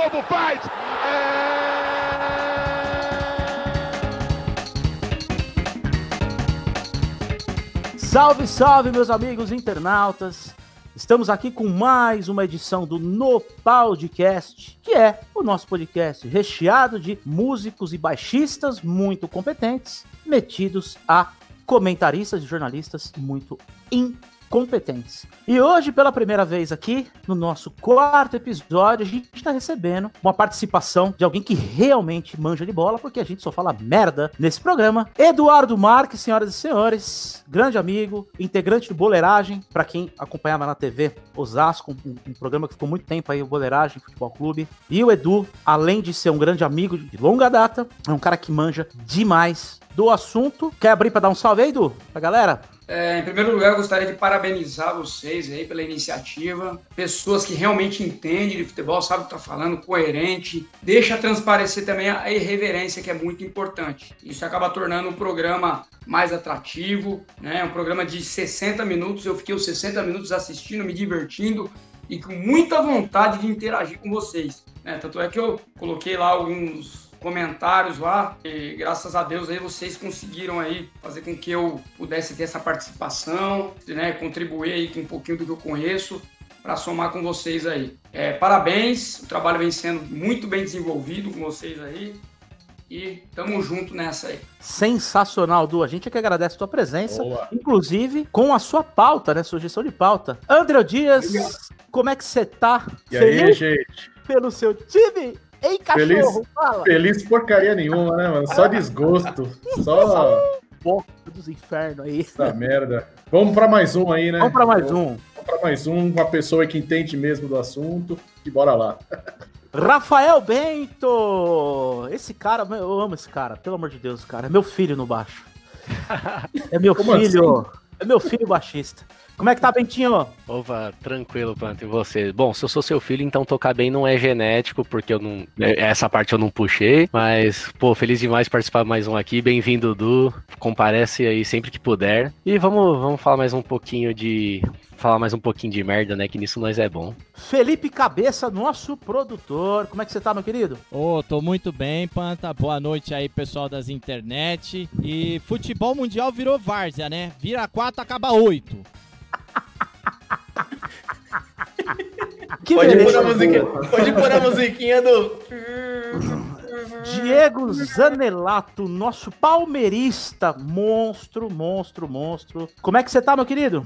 Globo faz! É... Salve, salve, meus amigos internautas! Estamos aqui com mais uma edição do No Podcast, que é o nosso podcast recheado de músicos e baixistas muito competentes, metidos a comentaristas e jornalistas muito incompetentes. E hoje, pela primeira vez aqui, no nosso quarto episódio, a gente está recebendo uma participação de alguém que realmente manja de bola, porque a gente só fala merda nesse programa. Eduardo Marques, senhoras e senhores, grande amigo, integrante do Boleiragem, para quem acompanhava na TV Osasco, um, um, programa que ficou muito tempo aí, o Boleiragem Futebol Clube. E o Edu, além de ser um grande amigo de longa data, é um cara que manja demais do assunto. Quer abrir para dar um salve aí, Edu, pra galera? É, em primeiro lugar, eu gostaria de parabenizar vocês aí pela iniciativa. Pessoas que realmente entendem de futebol, sabem o que está falando, coerente. Deixa transparecer também a irreverência, que é muito importante. Isso acaba tornando o programa mais atrativo, né? Um programa de 60 minutos. Eu fiquei os 60 minutos assistindo, me divertindo e com muita vontade de interagir com vocês. Né? Tanto é que eu coloquei lá alguns comentários lá. E graças a Deus aí vocês conseguiram aí fazer com que eu pudesse ter essa participação, né, contribuir aí com um pouquinho do que eu conheço para somar com vocês aí. É, parabéns, o trabalho vem sendo muito bem desenvolvido com vocês aí. E tamo junto nessa aí. Sensacional, Du. A gente é que agradece a tua presença, Boa. inclusive com a sua pauta, né? Sugestão de pauta. André Dias, Obrigado. como é que você tá? E Feliz aí, gente? Pelo seu time? Ei, cachorro, feliz, fala. Feliz porcaria nenhuma, né, mano? Só desgosto. Só. Boca dos infernos aí. Essa merda. Vamos pra mais um aí, né? Vamos pra mais um. Vamos pra mais um, uma pessoa que entende mesmo do assunto. E bora lá. Rafael Bento! Esse cara, eu amo esse cara, pelo amor de Deus, cara. É meu filho no baixo. É meu Como filho. Assim? É meu filho baixista. Como é que tá, Bentinho? Opa, tranquilo, Panto, e você? Bom, se eu sou seu filho, então tocar bem não é genético, porque eu não. É, essa parte eu não puxei. Mas, pô, feliz demais participar mais um aqui. Bem-vindo, Du. Comparece aí sempre que puder. E vamos, vamos falar mais um pouquinho de. Falar mais um pouquinho de merda, né? Que nisso nós é bom. Felipe Cabeça, nosso produtor. Como é que você tá, meu querido? Ô, oh, tô muito bem, Panta. Boa noite aí, pessoal das internet. E futebol mundial virou várzea, né? Vira quatro, acaba oito. Que pode, pôr a musiquinha, pode pôr a musiquinha do. Diego Zanelato, nosso palmeirista, monstro, monstro, monstro. Como é que você tá, meu querido?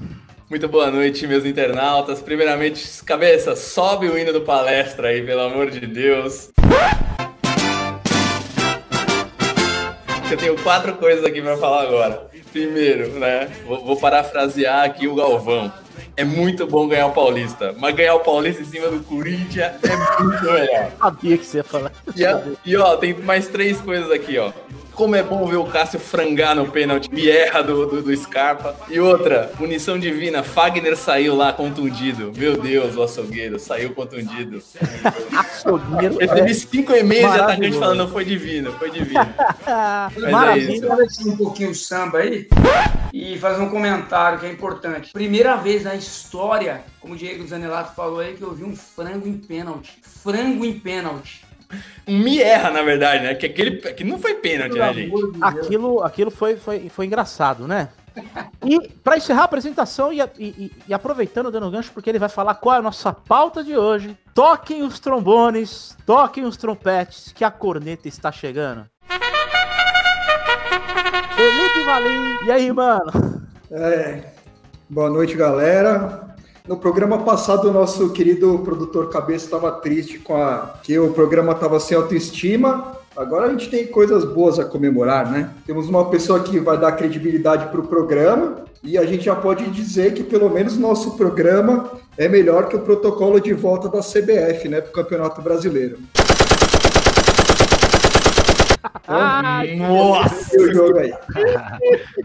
Muito boa noite, meus internautas. Primeiramente, cabeça, sobe o hino do palestra aí, pelo amor de Deus. Eu tenho quatro coisas aqui para falar agora. Primeiro, né? Vou, vou parafrasear aqui o Galvão é muito bom ganhar o Paulista. Mas ganhar o Paulista em cima do Corinthians é muito melhor. Sabia que você ia falar. E, a, e ó, tem mais três coisas aqui, ó. Como é bom ver o Cássio frangar no pênalti e erra do, do, do, Scarpa. E outra, punição divina, Fagner saiu lá contundido. Meu Deus, o açougueiro saiu contundido. açougueiro. Eu teve cinco e-mails de atacante falando, foi divino, foi divino. Mas Maravilha. é isso. um pouquinho o samba aí e fazer um comentário que é importante. Primeira vez na história, como o Diego Zanelato falou aí, que eu vi um frango em pênalti. Frango em pênalti me erra, na verdade, né? Que aquele que não foi pênalti, né, gente? Aquilo, aquilo foi, foi, foi engraçado, né? E para encerrar a apresentação e, e, e, aproveitando dando gancho, porque ele vai falar qual é a nossa pauta de hoje. Toquem os trombones, toquem os trompetes, que a corneta está chegando. Felipe Valim, e aí, mano? É, boa noite, galera. No programa passado, o nosso querido produtor Cabeça estava triste com a que o programa estava sem autoestima. Agora a gente tem coisas boas a comemorar, né? Temos uma pessoa que vai dar credibilidade para o programa e a gente já pode dizer que pelo menos nosso programa é melhor que o protocolo de volta da CBF, né, para o Campeonato Brasileiro. Ai, Nossa! o jogo aí.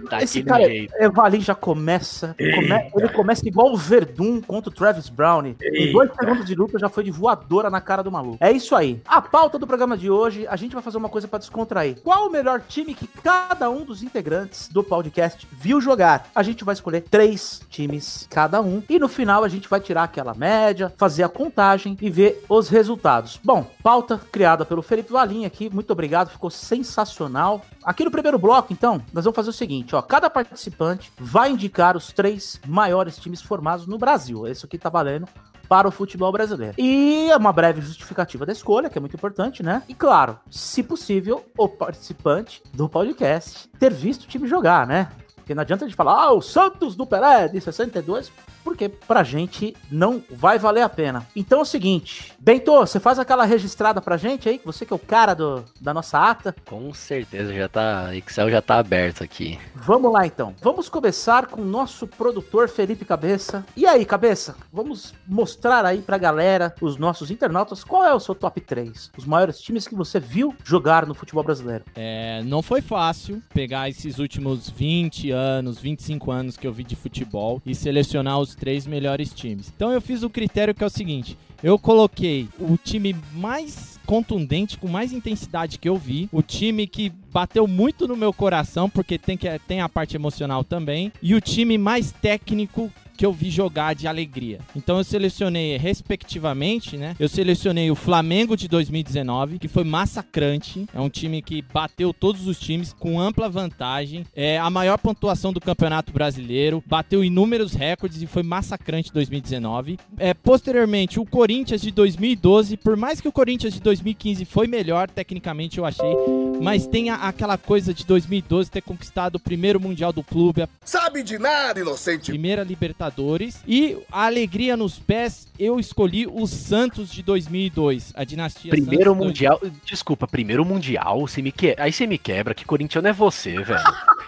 Tá Esse cara, jeito. Evalim já começa, come- ele começa igual o Verdun contra o Travis Brown. Em dois segundos de luta já foi de voadora na cara do maluco. É isso aí. A pauta do programa de hoje, a gente vai fazer uma coisa pra descontrair. Qual o melhor time que cada um dos integrantes do podcast viu jogar? A gente vai escolher três times cada um e no final a gente vai tirar aquela média, fazer a contagem e ver os resultados. Bom, pauta criada pelo Felipe Valim aqui. Muito obrigado, ficou sensacional. Aqui no primeiro bloco, então, nós vamos fazer o seguinte, ó, cada participante vai indicar os três maiores times formados no Brasil. Esse aqui tá valendo para o futebol brasileiro. E é uma breve justificativa da escolha, que é muito importante, né? E claro, se possível, o participante do podcast ter visto o time jogar, né? Porque não adianta a gente falar, ah, o Santos do Pelé de 62, porque pra gente não vai valer a pena. Então é o seguinte, Bento, você faz aquela registrada pra gente aí, você que é o cara do, da nossa ata. Com certeza, já tá. Excel já tá aberto aqui. Vamos lá então. Vamos começar com o nosso produtor Felipe Cabeça. E aí, Cabeça, vamos mostrar aí pra galera, os nossos internautas, qual é o seu top 3? Os maiores times que você viu jogar no futebol brasileiro. É, não foi fácil pegar esses últimos 20 anos, 25 anos que eu vi de futebol e selecionar os três melhores times. Então eu fiz o critério que é o seguinte: eu coloquei o time mais contundente, com mais intensidade que eu vi, o time que bateu muito no meu coração, porque tem, que, tem a parte emocional também, e o time mais técnico que eu vi jogar de alegria. Então eu selecionei, respectivamente, né? Eu selecionei o Flamengo de 2019, que foi massacrante. É um time que bateu todos os times com ampla vantagem. É a maior pontuação do Campeonato Brasileiro, bateu inúmeros recordes e foi massacrante 2019. É, posteriormente, o Corinthians de 2012, por mais que o Corinthians de 2015 foi melhor tecnicamente, eu achei, mas tem a- aquela coisa de 2012 ter conquistado o primeiro mundial do clube, a Sabe de nada, inocente. primeira Libertadores. E a alegria nos pés, eu escolhi o Santos de 2002, a dinastia Primeiro Santos mundial. Desculpa, primeiro mundial. Você me que... Aí você me quebra. Que corintiano é você, velho?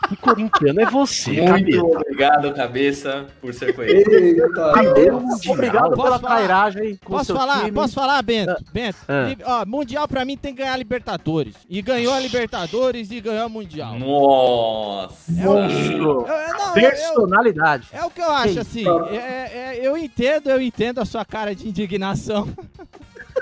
Que corintiano é você, Muito cabeça? obrigado, cabeça, por ser coerente. Eita, Primeiro mundial. Obrigado Posso pela falar? trairagem com o Posso seu falar? time. Posso falar, Bento? Bento, Ah. ó, Mundial pra mim tem que ganhar a Libertadores. E ganhou a Libertadores e ganhou a Mundial. Nossa. Eu- não, eu- Personalidade. é o que eu acho, Ei, assim. é- é- eu entendo, eu entendo a sua cara de indignação.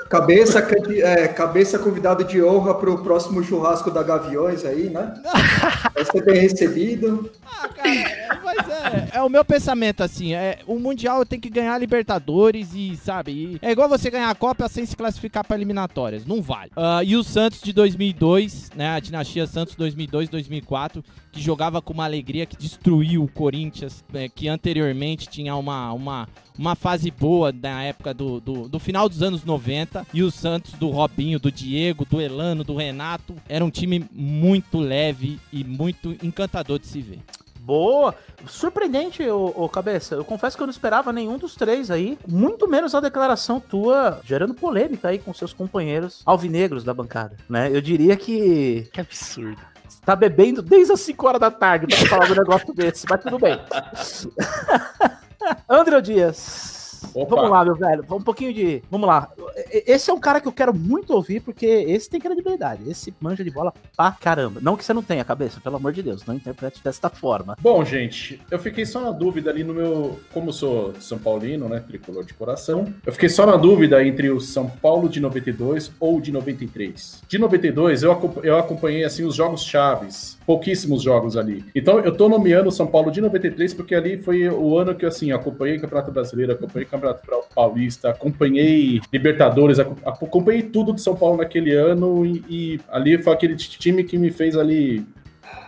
Cabeça, é, cabeça convidado de honra pro próximo churrasco da Gaviões aí, né? Vai ser bem recebido. Ah, cara, é, é, o meu pensamento, assim, é, o Mundial tem que ganhar Libertadores e, sabe, e é igual você ganhar a Copa sem se classificar para eliminatórias, não vale. Ah, e o Santos de 2002, né, a dinastia Santos 2002-2004, que jogava com uma alegria, que destruiu o Corinthians, é, que anteriormente tinha uma, uma, uma fase boa na época do, do, do final dos anos 90, e o Santos do Robinho, do Diego, do Elano, do Renato, era um time muito leve e muito encantador de se ver. Boa. Surpreendente, ô, ô, Cabeça. Eu confesso que eu não esperava nenhum dos três aí. Muito menos a declaração tua, gerando polêmica aí com seus companheiros alvinegros da bancada, né? Eu diria que Que absurdo. você tá bebendo desde as 5 horas da tarde pra falar um negócio desse, mas tudo bem. André Dias. Opa. Vamos lá, meu velho. Um pouquinho de. Vamos lá. Esse é um cara que eu quero muito ouvir, porque esse tem credibilidade. Esse manja de bola pra caramba. Não que você não tenha cabeça, pelo amor de Deus. Não interprete desta forma. Bom, gente, eu fiquei só na dúvida ali no meu. Como sou São Paulino, né? Tricolor de coração. Eu fiquei só na dúvida entre o São Paulo de 92 ou de 93. De 92, eu, eu acompanhei assim os jogos chaves. Pouquíssimos jogos ali. Então eu tô nomeando o São Paulo de 93 porque ali foi o ano que assim, acompanhei o Campeonato Brasileiro, acompanhei o Campeonato Paulista, acompanhei Libertadores, aco- acompanhei tudo de São Paulo naquele ano e, e ali foi aquele time que me fez ali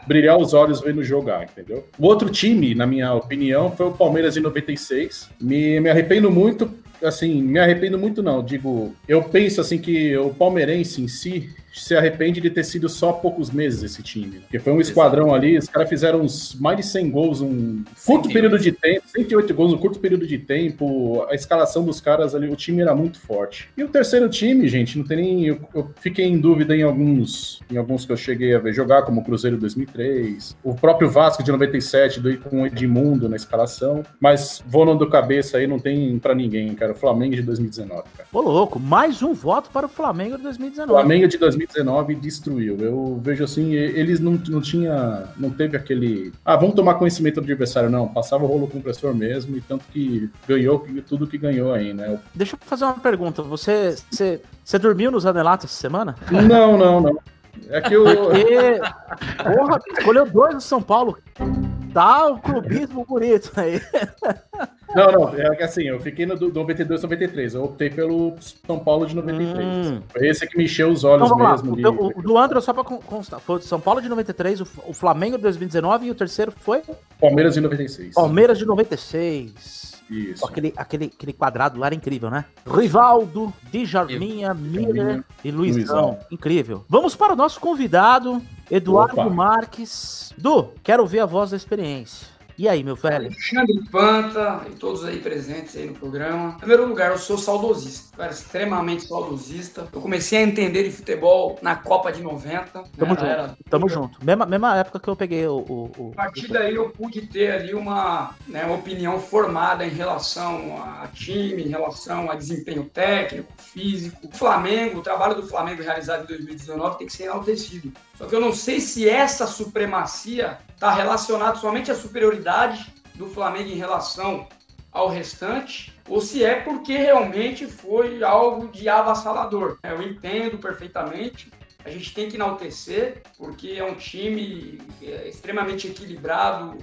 brilhar os olhos vendo jogar, entendeu? O outro time, na minha opinião, foi o Palmeiras de 96. Me, me arrependo muito, assim, me arrependo muito não, digo, eu penso assim que o palmeirense em si se arrepende de ter sido só poucos meses esse time. Porque foi um esquadrão ali, os caras fizeram uns mais de 100 gols num curto 108. período de tempo, 108 gols num curto período de tempo, a escalação dos caras ali, o time era muito forte. E o terceiro time, gente, não tem nem... Eu, eu fiquei em dúvida em alguns, em alguns que eu cheguei a ver jogar, como o Cruzeiro 2003, o próprio Vasco de 97, do, com o Edmundo na escalação, mas vou no do cabeça aí, não tem pra ninguém, cara, o Flamengo de 2019, cara. Ô, louco, mais um voto para o Flamengo de 2019. Flamengo de 2019 2019 destruiu. Eu vejo assim, eles não, não tinha, não teve aquele, ah, vamos tomar conhecimento do adversário, não, passava o rolo compressor mesmo, e tanto que ganhou tudo que ganhou aí, né? Deixa eu fazer uma pergunta, você, você, você dormiu nos Anelatos essa semana? Não, não, não. É que o. Porque, porra, escolheu dois do São Paulo. Tá o clubismo bonito aí. Não, não, é que assim, eu fiquei no 92, 93. Eu optei pelo São Paulo de 93. Hum. Foi esse que me encheu os olhos então, mesmo. O, o, do André, só pra constar, foi o São Paulo de 93, o, o Flamengo de 2019 e o terceiro foi? Palmeiras de 96. Palmeiras de 96. Isso. Aquele, aquele, aquele quadrado lá era incrível, né? Rivaldo, Djalminha, Miller e Luizão. Luizão. Incrível. Vamos para o nosso convidado, Eduardo Opa. Marques. Du, quero ver a voz da experiência. E aí, meu velho? Alexandre Panta e todos aí presentes aí no programa. Em primeiro lugar, eu sou saudosista, cara, extremamente saudosista. Eu comecei a entender de futebol na Copa de 90. Tamo né? junto. Era... Tamo junto. Mesma, mesma época que eu peguei o. o, o... A partir daí eu pude ter ali uma, né, uma opinião formada em relação a time, em relação a desempenho técnico, físico. O Flamengo, o trabalho do Flamengo realizado em 2019 tem que ser enaltecido. Só que eu não sei se essa supremacia está relacionada somente à superioridade do Flamengo em relação ao restante, ou se é porque realmente foi algo de avassalador. Eu entendo perfeitamente, a gente tem que enaltecer, porque é um time é, extremamente equilibrado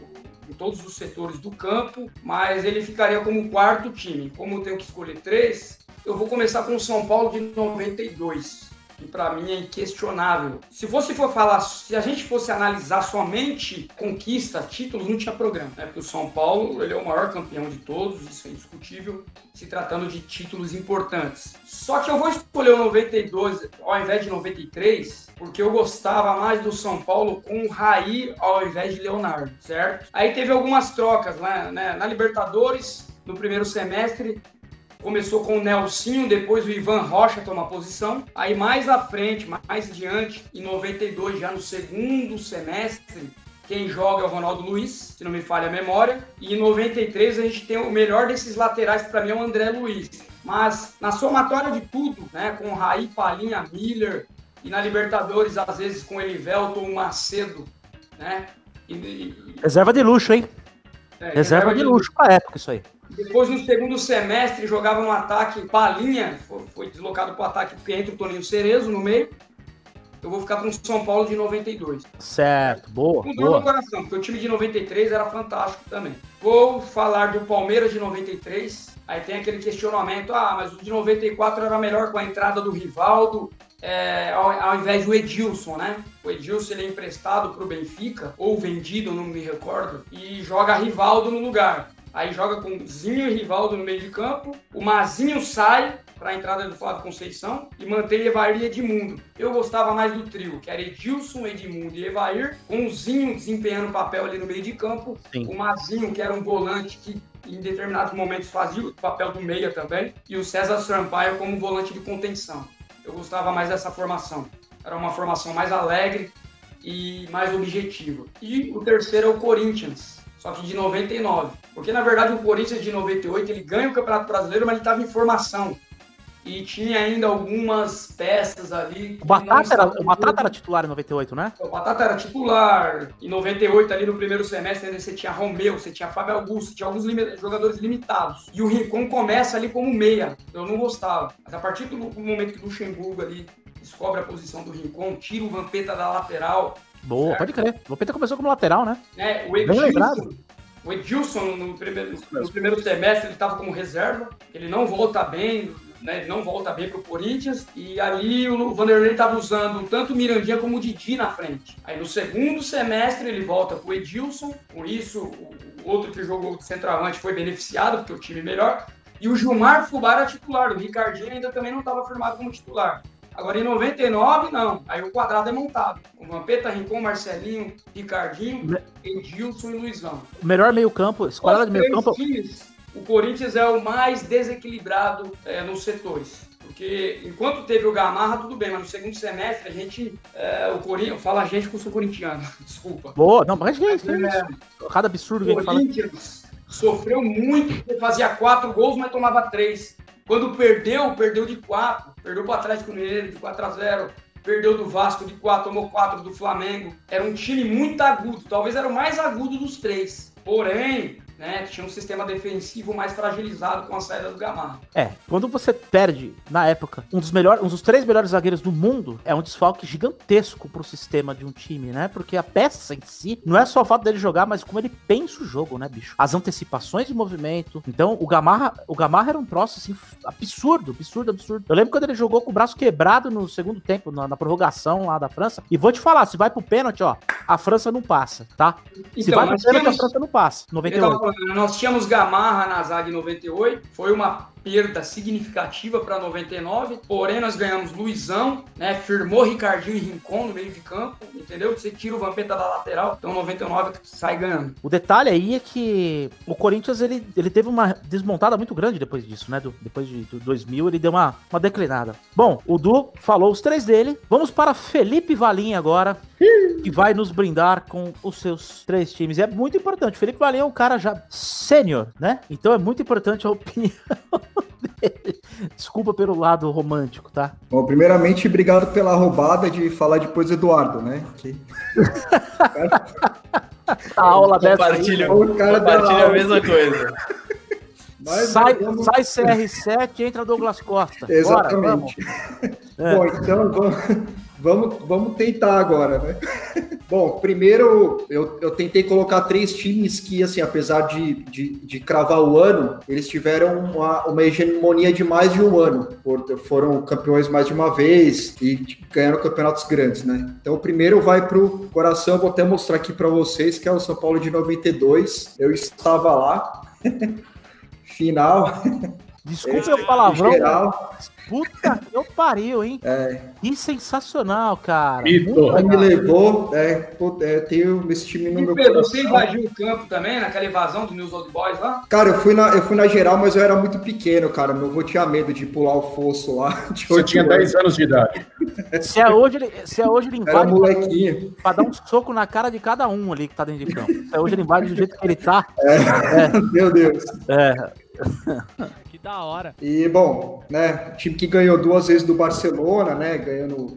em todos os setores do campo, mas ele ficaria como quarto time. Como eu tenho que escolher três, eu vou começar com o São Paulo de 92 que para mim é inquestionável. Se você for falar, se a gente fosse analisar somente conquista, títulos, não tinha programa, né? Porque o São Paulo, ele é o maior campeão de todos, isso é indiscutível, se tratando de títulos importantes. Só que eu vou escolher o 92 ao invés de 93, porque eu gostava mais do São Paulo com o Raí ao invés de Leonardo, certo? Aí teve algumas trocas né? Na Libertadores, no primeiro semestre, Começou com o Nelsinho, depois o Ivan Rocha toma posição. Aí mais à frente, mais adiante, em 92, já no segundo semestre, quem joga é o Ronaldo Luiz, se não me falha a memória. E em 93 a gente tem o melhor desses laterais, para mim, é o André Luiz. Mas na somatória de tudo, né, com Raí, Palinha, Miller, e na Libertadores, às vezes com Elivelton, Macedo, né? E, e... Reserva de luxo, hein? É, reserva, reserva de luxo para época isso aí. Depois, no segundo semestre, jogava no ataque Palinha, foi, foi deslocado para o ataque porque entra o Toninho Cerezo no meio. Eu vou ficar com o São Paulo de 92. Certo, boa. Com dor no coração, porque o time de 93 era fantástico também. Vou falar do Palmeiras de 93. Aí tem aquele questionamento: ah, mas o de 94 era melhor com a entrada do Rivaldo, é, ao, ao, invés do Edilson, né? O Edilson ele é emprestado para o Benfica, ou vendido, não me recordo, e joga Rivaldo no lugar. Aí joga com Zinho e Rivaldo no meio de campo. O Mazinho sai para a entrada do Flávio Conceição e mantém Evair e Edmundo. Eu gostava mais do trio, que era Edilson, Edmundo e Evair, com o Zinho desempenhando papel ali no meio de campo. Sim. O Mazinho, que era um volante que em determinados momentos fazia o papel do meia também, e o César Sampaio como volante de contenção. Eu gostava mais dessa formação. Era uma formação mais alegre e mais objetiva. E o terceiro é o Corinthians, só que de 99. Porque, na verdade, o Corinthians de 98, ele ganha o Campeonato Brasileiro, mas ele estava em formação. E tinha ainda algumas peças ali. O Batata, era, o Batata era titular em 98, né? O Batata era titular. Em 98, ali no primeiro semestre, ainda você tinha Romeu, você tinha Fábio Augusto, tinha alguns jogadores limitados. E o Rincon começa ali como meia. Eu não gostava. Mas a partir do momento que o Luxemburgo ali descobre a posição do Rincon, tira o Vampeta da lateral, Boa, certo? pode crer. O Peter começou como lateral, né? É, o Edilson, o Edilson no primeiro, no primeiro semestre ele estava como reserva, ele não volta bem, né, ele não volta bem para o Corinthians, e ali o Vanderlei estava usando tanto o Mirandinha como o Didi na frente. Aí no segundo semestre ele volta para o Edilson, com isso o outro que jogou de centroavante foi beneficiado, porque o time é melhor, e o Gilmar Fubá era titular, o Ricardinho ainda também não estava firmado como titular. Agora em 99, não. Aí o quadrado é montado. Com Vampeta, Rincon, Marcelinho, Ricardinho. Edilson e Luizão. O melhor meio-campo, esquadra de meio-campo. O Corinthians é o mais desequilibrado é, nos setores. Porque enquanto teve o Gamarra, tudo bem, mas no segundo semestre a gente. É, o Corinthians. Fala a gente que eu sou corintiano, desculpa. Boa, não, mas que é isso? É, Cada absurdo que ele fala. O Corinthians sofreu muito, fazia quatro gols, mas tomava três. Quando perdeu, perdeu de 4. Perdeu para o Atlético Mineiro de 4 a 0. perdeu do Vasco de 4, tomou 4 do Flamengo. Era um time muito agudo, talvez era o mais agudo dos três. Porém, né, tinha um sistema defensivo mais fragilizado com a saída do Gamarra. É, quando você perde, na época, um dos melhores, um dos três melhores zagueiros do mundo, é um desfalque gigantesco pro sistema de um time, né? Porque a peça em si não é só o fato dele jogar, mas como ele pensa o jogo, né, bicho? As antecipações de movimento. Então, o Gamarra, o Gamarra era um troço assim absurdo, absurdo, absurdo. Eu lembro quando ele jogou com o braço quebrado no segundo tempo, na, na prorrogação lá da França. E vou te falar, se vai pro pênalti, ó, a França não passa, tá? se Então, vai pro pênalti, tínhamos- a França não passa. Eu tava 98. Nós tínhamos Gamarra na zaga em 98, foi uma perda significativa para 99, porém nós ganhamos Luizão, né? Firmou Ricardinho e Rincon no meio de campo, entendeu? Você tira o Vampeta da lateral, então 99 sai ganhando. O detalhe aí é que o Corinthians ele, ele teve uma desmontada muito grande depois disso, né? Do- depois de do 2000 ele deu uma, uma declinada. Bom, o Du falou os três dele. Vamos para Felipe Valim agora, que vai nos brindar com os seus três times. E é muito importante. Felipe Valim é um cara já sênior, né? Então é muito importante a opinião dele. Desculpa pelo lado romântico, tá? Bom, primeiramente, obrigado pela roubada de falar depois do Eduardo, né? Que A aula dessa aí, Compartilha, o cara compartilha a mesma coisa. Mas sai, vamos- sai CR7 entra Douglas Costa. Bora, vamos. Exatamente. Bom, então vamos, vamos, vamos tentar agora, né? Bom, primeiro eu, eu tentei colocar três times que, assim, apesar de, de, de cravar o ano, eles tiveram uma, uma hegemonia de mais de um ano. Foram campeões mais de uma vez e ganharam campeonatos grandes, né? Então o primeiro vai pro coração, vou até mostrar aqui para vocês, que é o São Paulo de 92. Eu estava lá. Final, Desculpa o palavrão. geral. Puta que eu pariu, hein? É, Que sensacional, cara. Aí me legal. levou, é, é, tenho esse time no E meu Pedro, você invadiu o campo também, naquela invasão do News Old Boys lá? Cara, eu fui, na, eu fui na geral, mas eu era muito pequeno, cara. Meu avô tinha medo de pular o fosso lá. De Você tinha anos. 10 anos de idade. Se é hoje, ele, se é hoje ele Era invade molequinho. pra dar um soco na cara de cada um ali que tá dentro de campo. Se é hoje ele invade do jeito que ele tá. Meu Deus. É, Que da hora. E, bom, né, time que ganhou duas vezes do Barcelona, né, ganhando o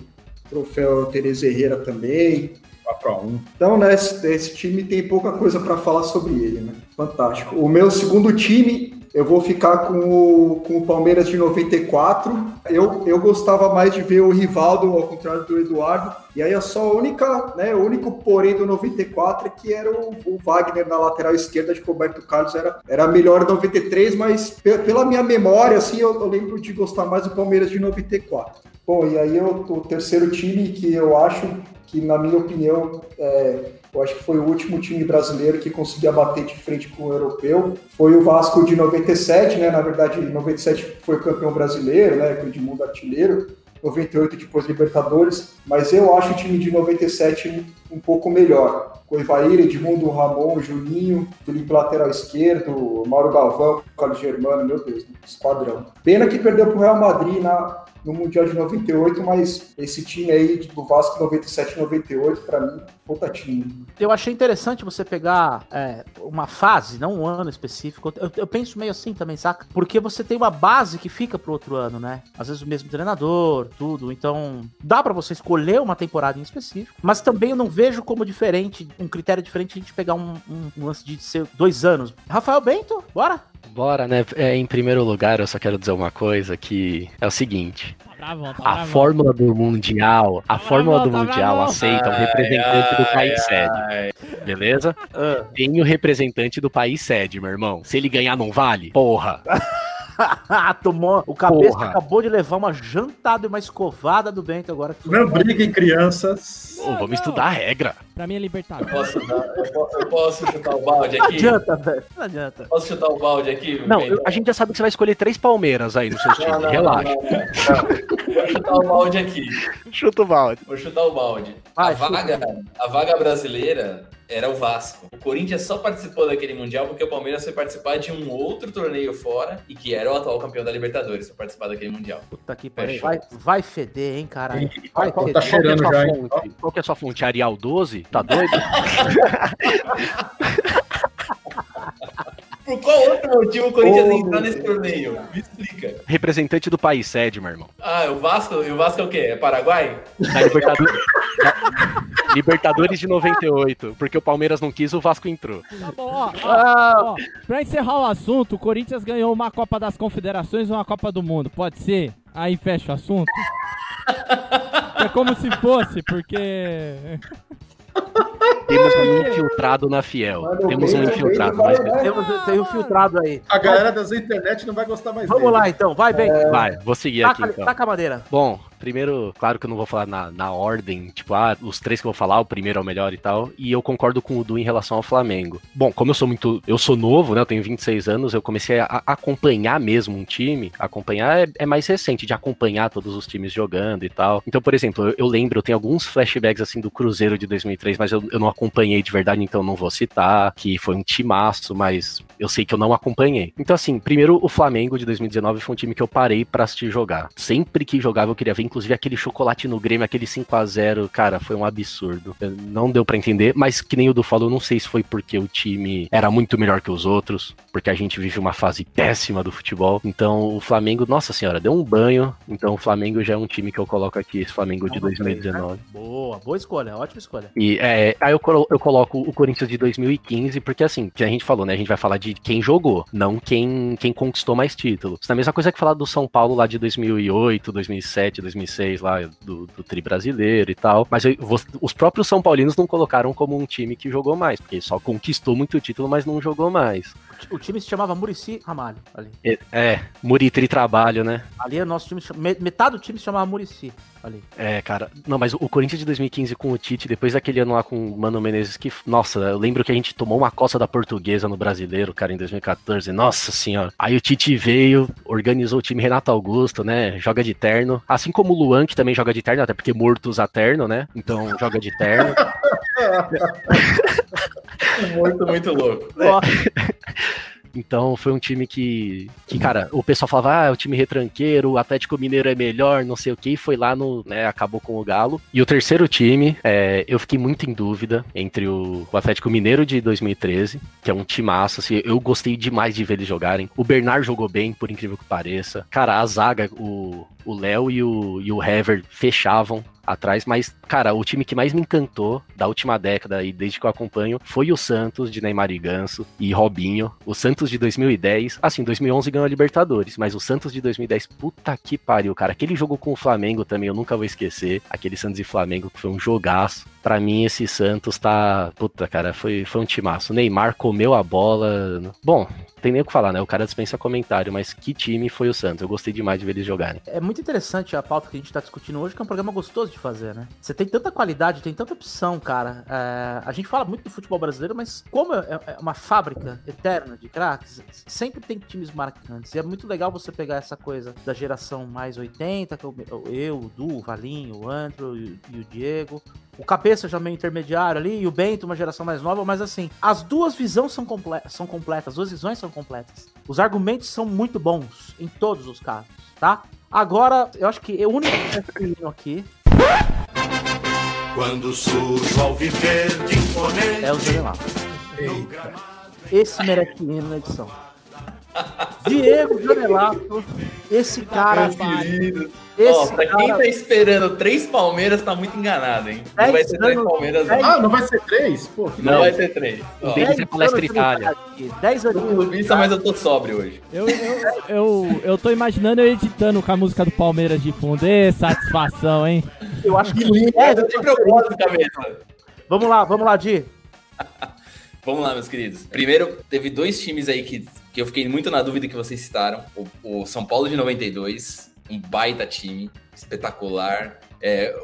troféu Teresa Herrera também. 4 a 1 Então, né, esse, esse time tem pouca coisa para falar sobre ele, né? Fantástico. O meu segundo time, eu vou ficar com o, com o Palmeiras de 94. Eu, eu gostava mais de ver o Rivaldo, ao contrário do Eduardo. E aí, é só a única, né, o único porém do 94 é que era o, o Wagner na lateral esquerda de Roberto Carlos. Era, era melhor em 93, mas pe- pela minha memória, assim, eu, eu lembro de gostar mais do Palmeiras de 94. Bom, e aí eu, o terceiro time que eu acho que, na minha opinião, é, eu acho que foi o último time brasileiro que conseguia bater de frente com o europeu. Foi o Vasco de 97, né? Na verdade, 97 foi campeão brasileiro, né? Com o Edmundo artilheiro. 98 depois Libertadores, mas eu acho o time de 97 um pouco melhor. Com Ivair, Edmundo, Ramon, Juninho, Felipe lateral esquerdo, Mauro Galvão, Carlos Germano, meu Deus, esquadrão. Pena que perdeu pro Real Madrid na, no Mundial de 98, mas esse time aí do Vasco 97 98, para mim, puta time. eu achei interessante você pegar é, uma fase, não um ano específico. Eu, eu penso meio assim também, saca? Porque você tem uma base que fica pro outro ano, né? Às vezes o mesmo treinador, tudo. Então, dá pra você escolher uma temporada em específico. Mas também eu não vejo como diferente, um critério diferente a gente pegar um, um, um lance de ser dois anos. Rafael Bento, bora? Bora, né? É, em primeiro lugar, eu só quero dizer uma coisa que é o seguinte: Tá tá a fórmula do Mundial, a Tá fórmula do Mundial aceita o representante do país sede, beleza? Tem o representante do país sede, meu irmão. Se ele ganhar, não vale? Porra! Tomou. O cabeça Porra. acabou de levar uma jantada e uma escovada do Bento agora. Não briguem, crianças. Ô, vamos estudar a regra. Pra mim é Libertadores. Posso, dar- eu po- eu posso chutar o balde Não aqui? adianta, velho. Não adianta. Posso chutar o balde aqui? Não, eu- a gente já sabe que você vai escolher três Palmeiras aí no seu Não, time. não, Relaxa. não, não, não. Vou chutar o balde aqui. Chuta o balde. Vou chutar o balde. Vai, a, vaga, a vaga brasileira era o Vasco. O Corinthians só participou daquele Mundial porque o Palmeiras foi participar de um outro torneio fora e que era o atual campeão da Libertadores para participar daquele Mundial. Puta que pariu. Vai, vai feder, hein, caralho. Vai tá feder. tá é cheirando sua já, hein? fonte? Qual que é a sua fonte? Arial 12? Tá doido? Por qual outro motivo o Corinthians Oh, entrou meu nesse torneio? Me explica. Representante do país sede, meu irmão. Ah, o Vasco, e o Vasco é o quê? É Paraguai? Da Libertadores, Libertadores de 98. Porque o Palmeiras não quis, o Vasco entrou. Tá bom, ó, ó, Ah, ó. Pra encerrar o assunto, o Corinthians ganhou uma Copa das Confederações e uma Copa do Mundo. Pode ser? Aí fecha o assunto. É como se fosse, porque. Temos um infiltrado na Fiel. Mano, Temos um infiltrado. bem, Mas... vai, vai. temos, tem um filtrado aí. A galera das internet não vai gostar mais Vamos dele. lá então, vai bem. Vai, vou seguir aqui Taca, então. taca a madeira. Bom, primeiro, claro que eu não vou falar na, na ordem, tipo, ah, os três que eu vou falar, o primeiro é o melhor e tal, e eu concordo com o Du em relação ao Flamengo. Bom, como eu sou muito, eu sou novo, né, eu tenho 26 anos, eu comecei a, acompanhar mesmo um time, acompanhar é, é mais recente, de acompanhar todos os times jogando e tal. Então, por exemplo, eu, eu lembro, eu tenho alguns flashbacks, assim, do Cruzeiro de 2003, mas eu, eu não acompanhei de verdade, então não vou citar, que foi um timaço, mas eu sei que eu não acompanhei. Então, assim, primeiro, o Flamengo de 2019 foi um time que eu parei pra assistir jogar. Sempre que jogava, eu queria ver, inclusive aquele chocolate no Grêmio, aquele 5 a 0 cara, foi um absurdo. Não deu pra entender, mas que nem o Du falou, não sei se foi porque o time era muito melhor que os outros, porque a gente vive uma fase péssima do futebol. Então, o Flamengo, nossa senhora, deu um banho. Então, o Flamengo já é um time que eu coloco aqui, esse Flamengo de 2019. Boa, boa escolha, ótima escolha. E é, aí eu, colo- eu coloco o Corinthians de 2015, porque assim, que a gente falou, né? A gente vai falar de quem jogou, não quem, quem conquistou mais títulos. Isso é a mesma coisa que falar do São Paulo lá de 2008, 2007, 2006, lá do, do Tri brasileiro e tal. Mas eu- os próprios São Paulinos não colocaram como um time que jogou mais, porque só conquistou muito título, mas não jogou mais. O time se chamava Murici Ramalho ali. É, é Muri Tri trabalho, né? Ali é nosso time, metade do time se chamava Murici ali. É, cara. Não, mas o Corinthians de 2015 com o Tite, depois daquele ano lá com o Mano Menezes, que, nossa, eu lembro que a gente tomou uma coça da portuguesa no brasileiro, cara, em 2014. Nossa senhora. Aí o Tite veio, organizou o time Renato Augusto, né? Joga de terno. Assim como o Luan, que também joga de terno, até porque morto usa terno, né? Então joga de terno. Muito, muito louco. Ó, Então foi um time que, que cara, o pessoal falava, ah, o time retranqueiro, o Atlético Mineiro é melhor, não sei o que, e foi lá no, né, acabou com o Galo. E o terceiro time, é, eu fiquei muito em dúvida entre o, o Atlético Mineiro de 2013, que é um timaço, assim, eu gostei demais de ver eles jogarem. O Bernard jogou bem, por incrível que pareça. Cara, a zaga, o o Léo e o, e o Hever fechavam atrás, mas, cara, o time que mais me encantou da última década e desde que eu acompanho foi o Santos de Neymar e Ganso e Robinho. O Santos de 2010, assim, 2011 ganhou a Libertadores, mas o Santos de 2010, puta que pariu, cara. Aquele jogo com o Flamengo também eu nunca vou esquecer. Aquele Santos e Flamengo que foi um jogaço. Pra mim, esse Santos tá. Puta, cara, foi, foi um timaço. O Neymar comeu a bola. Bom, tem nem o que falar, né? O cara dispensa comentário, mas que time foi o Santos? Eu gostei demais de ver eles jogarem. É muito interessante a pauta que a gente tá discutindo hoje, que é um programa gostoso de fazer, né? Você tem tanta qualidade, tem tanta opção, cara. É, a gente fala muito do futebol brasileiro, mas como é é uma fábrica eterna de craques, sempre tem times marcantes. E é muito legal você pegar essa coisa da geração mais 80, que é o- eu, o Du, o Valinho, o Andrew e, o- Diego. O Cabeça já meio intermediário ali, e o Bento, uma geração mais nova, mas assim, as duas visões são, comple são completas, as duas visões são completas. Os argumentos são muito bons em todos os casos, tá? Agora, eu acho que o único masculino aqui Quando sujo ao viver de imponente. é o Zanelato. Esse merece hino na edição. Diego Zanelato, esse cara. Queridos. Ó, Esse pra quem cara. tá esperando três Palmeiras, tá muito enganado, hein? Não Dez vai ser três Palmeiras, dez- não. Ah, não vai ser três? Pô, Não Não. vai ser três. Ó, deles é Palestra Itália. Dez tô anos. mas eu tô sóbrio hoje. Eu, eu, eu, eu tô imaginando eu editando com a música do Palmeiras de fundo. Ê, satisfação, hein? Eu acho que. Eu sempre eu gosto, cabeça. Vamos lá, vamos lá, Di. Vamos lá, meus queridos. Primeiro, teve dois times aí que, que eu fiquei muito na dúvida que vocês citaram. O, o São Paulo de 92, um baita time, espetacular. É,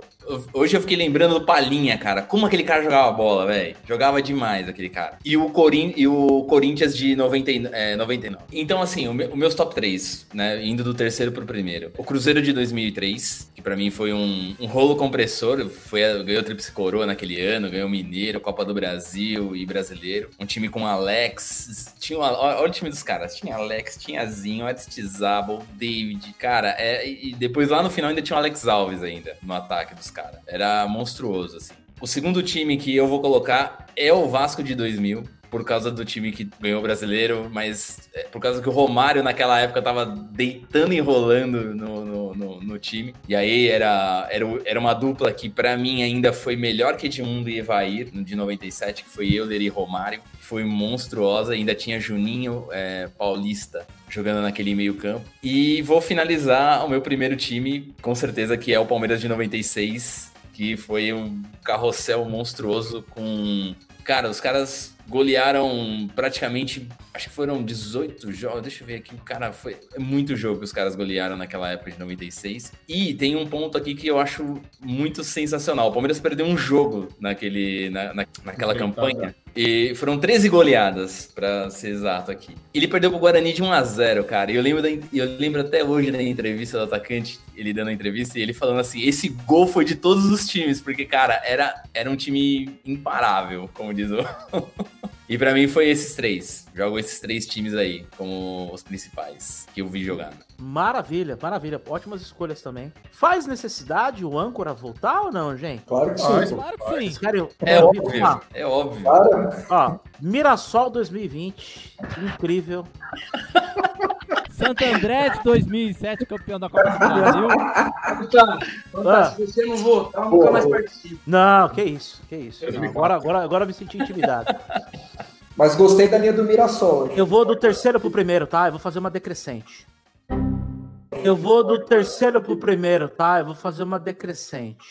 hoje eu fiquei lembrando do Palinha, cara. Como aquele cara jogava bola, velho. Jogava demais aquele cara. E o, Corin e o Corinthians de 90, e- é, 99. Então, assim, o meu- os meus top 3, né? Indo do terceiro pro primeiro. O Cruzeiro de 2003, que pra mim foi um, um rolo compressor. Foi, ganhou Tríplice Coroa naquele ano, ganhou Mineiro, Copa do Brasil e Brasileiro. Um time com Alex. Tinha uma, olha, o time dos caras. Tinha Alex, tinha Zinho, Aristizábal, David. Cara, é, e depois lá no final ainda tinha o Alex Alves ainda no ataque dos caras. Era monstruoso, assim. O segundo time que eu vou colocar é o Vasco de 2000. Por causa do time que ganhou o brasileiro, mas é, por causa que o Romário naquela época tava deitando e rolando no, no, no, no time. E aí era, era, era uma dupla que para mim ainda foi melhor que Edmundo e Evair, de 97, que foi Euler e Romário. Foi monstruosa, ainda tinha Juninho é, Paulista jogando naquele meio campo. E vou finalizar o meu primeiro time, com certeza que é o Palmeiras de 96, que foi um carrossel monstruoso com... Cara, os caras golearam praticamente, acho que foram 18 jogos, deixa eu ver aqui, o cara foi é muito jogo que os caras golearam naquela época de 96. E tem um ponto aqui que eu acho muito sensacional. O Palmeiras perdeu um jogo naquele, na, na naquela campanha. E foram 13 goleadas, para ser exato aqui. Ele perdeu pro Guarani de 1 a 0 cara. E eu lembro, da, eu lembro até hoje da entrevista do atacante, ele dando a entrevista, e ele falando assim: esse gol foi de todos os times, porque, cara, era, era um time imparável, como diz o. E para mim foi esses três. Jogo esses três times aí como os principais que eu vi jogando. Maravilha, maravilha. Ótimas escolhas também. Faz necessidade o âncora voltar ou não, gente? Claro que sim. Claro que sim. Querem- É ouvir óbvio, é óbvio. Cara, Ó, Mirassol 2020, incrível. Santo André de 2007, campeão da Copa do Brasil. Puta, puta, Ah. se você não votar, eu nunca mais participo. Não, que isso, que isso. Agora, agora, agora eu me senti intimidado. mas gostei da linha do Mirassol. Eu vou do terceiro pro primeiro, tá? Eu vou fazer uma decrescente. Eu vou do terceiro pro primeiro, tá? Eu vou fazer uma decrescente.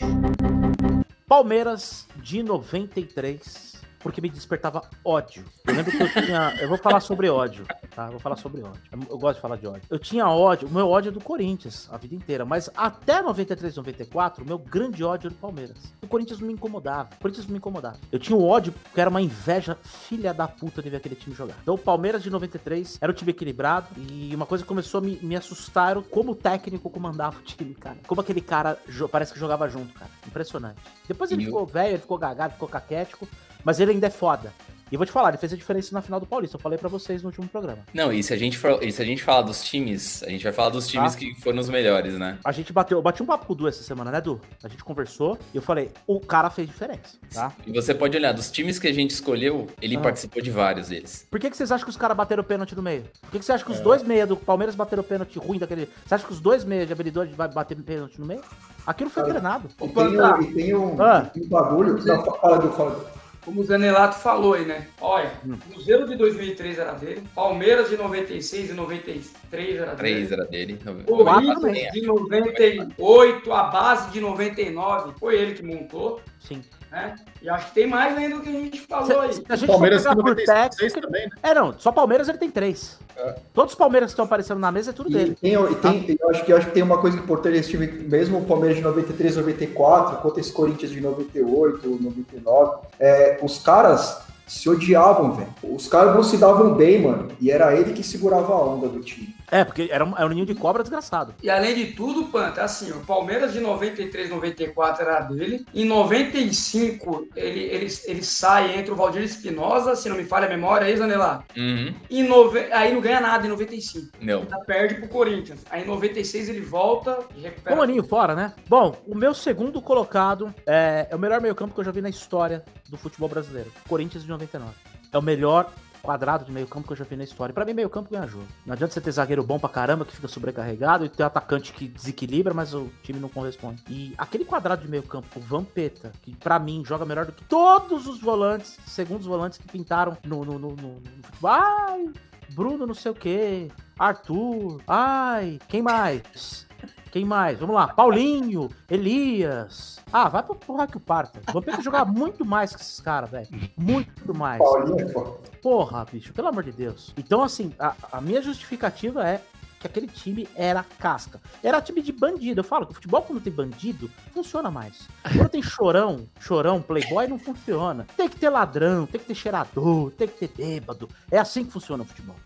Palmeiras de 93, porque me despertava ódio. Eu lembro que eu tinha. Eu vou falar sobre ódio, tá? Eu vou falar sobre ódio. Eu, eu gosto de falar de ódio. Eu tinha ódio, o meu ódio é do Corinthians a vida inteira, mas até 93, 94, o meu grande ódio é do Palmeiras. O Corinthians não me incomodava. O Corinthians não me incomodava. Eu tinha o ódio porque era uma inveja filha da puta de ver aquele time jogar. Então o Palmeiras de 93 era um time equilibrado e uma coisa que começou a me, me assustar era como o técnico comandava o time, cara. Como aquele cara parece que jogava junto, cara. Impressionante. Depois ele E ficou velho, ele ficou gagado, ficou caquético, mas ele ainda é foda. E eu vou te falar, ele fez a diferença na final do Paulista. Eu falei pra vocês no último programa. Não, e se a gente for, e se a gente falar dos times, a gente vai falar dos times Ah. que foram os melhores, né? A gente bateu, eu bati um papo com o Du essa semana, né, Du? A gente conversou e eu falei, o cara fez diferença, tá? E você pode olhar, dos times que a gente escolheu, ele Ah. participou de vários deles. Por que, que vocês acham que os caras bateram pênalti no meio? Por que, que você acha que os dois meia do Palmeiras bateram pênalti ruim daquele. Você acha que os dois meia de habilidade vai bater pênalti no meio? Aquilo foi Cara, treinado. E tem, um, e tem um, Ah. tem um bagulho. Não, fa- fala Como o Zanelato falou aí, né? Olha, Hum. Cruzeiro de 2003 era dele, Palmeiras de 96 e 93 era dele. Três era dele. Corinthians também. de 98, a base de 99, foi ele que montou, Sim. Né? E acho que tem mais ainda do que a gente falou aí. Se, se a gente Palmeiras tem por 96 técnico... também, né? É, não, só Palmeiras ele tem três. É. Todos os Palmeiras que estão aparecendo na mesa é tudo E dele. tem, e tem- eu, acho que, eu acho que tem uma coisa importante nesse time, mesmo o Palmeiras de 93, 94, contra esse Corinthians de 98, 99, é, os caras se odiavam, velho. Os caras não se davam bem, mano. E era ele que segurava a onda do time. É, porque era um, era um ninho de cobra desgraçado. E além de tudo, Panta, assim, o Palmeiras de 93, 94 era dele. Em 95, ele, ele, ele sai entre o Valdir Espinosa, se não me falha a memória, aí, Zanelá. Uhum. E nove... aí não ganha nada em 95. Não. Ainda perde pro Corinthians. Aí em 96 ele volta e recupera. Um aninho fora, né? Bom, o meu segundo colocado é, é o melhor meio-campo que eu já vi na história do futebol brasileiro. Corinthians de 99. É o melhor quadrado de meio-campo que eu já vi na história. Pra mim, meio-campo ganha jogo. Não adianta você ter zagueiro bom pra caramba que fica sobrecarregado e ter atacante que desequilibra, mas o time não corresponde. E aquele quadrado de meio-campo com o Vampeta, que pra mim joga melhor do que todos os volantes, segundos volantes que pintaram no, no, no, no, no futebol. Ai, Bruno não sei o que, Arthur, ai, quem mais? Quem mais? Vamos lá. Paulinho, Elias. Ah, vai pro, Raio Parta. O Vampeta jogava muito mais que esses caras, velho. Muito mais. Paulinho é foda. Porra, bicho, pelo amor de Deus. Então, assim, a, a minha justificativa é que aquele time era casca. Era time de bandido. Eu falo que o futebol, quando tem bandido, funciona mais. Quando tem chorão, chorão, playboy, não funciona. Tem que ter ladrão, tem que ter cheirador, tem que ter bêbado. É assim que funciona o futebol.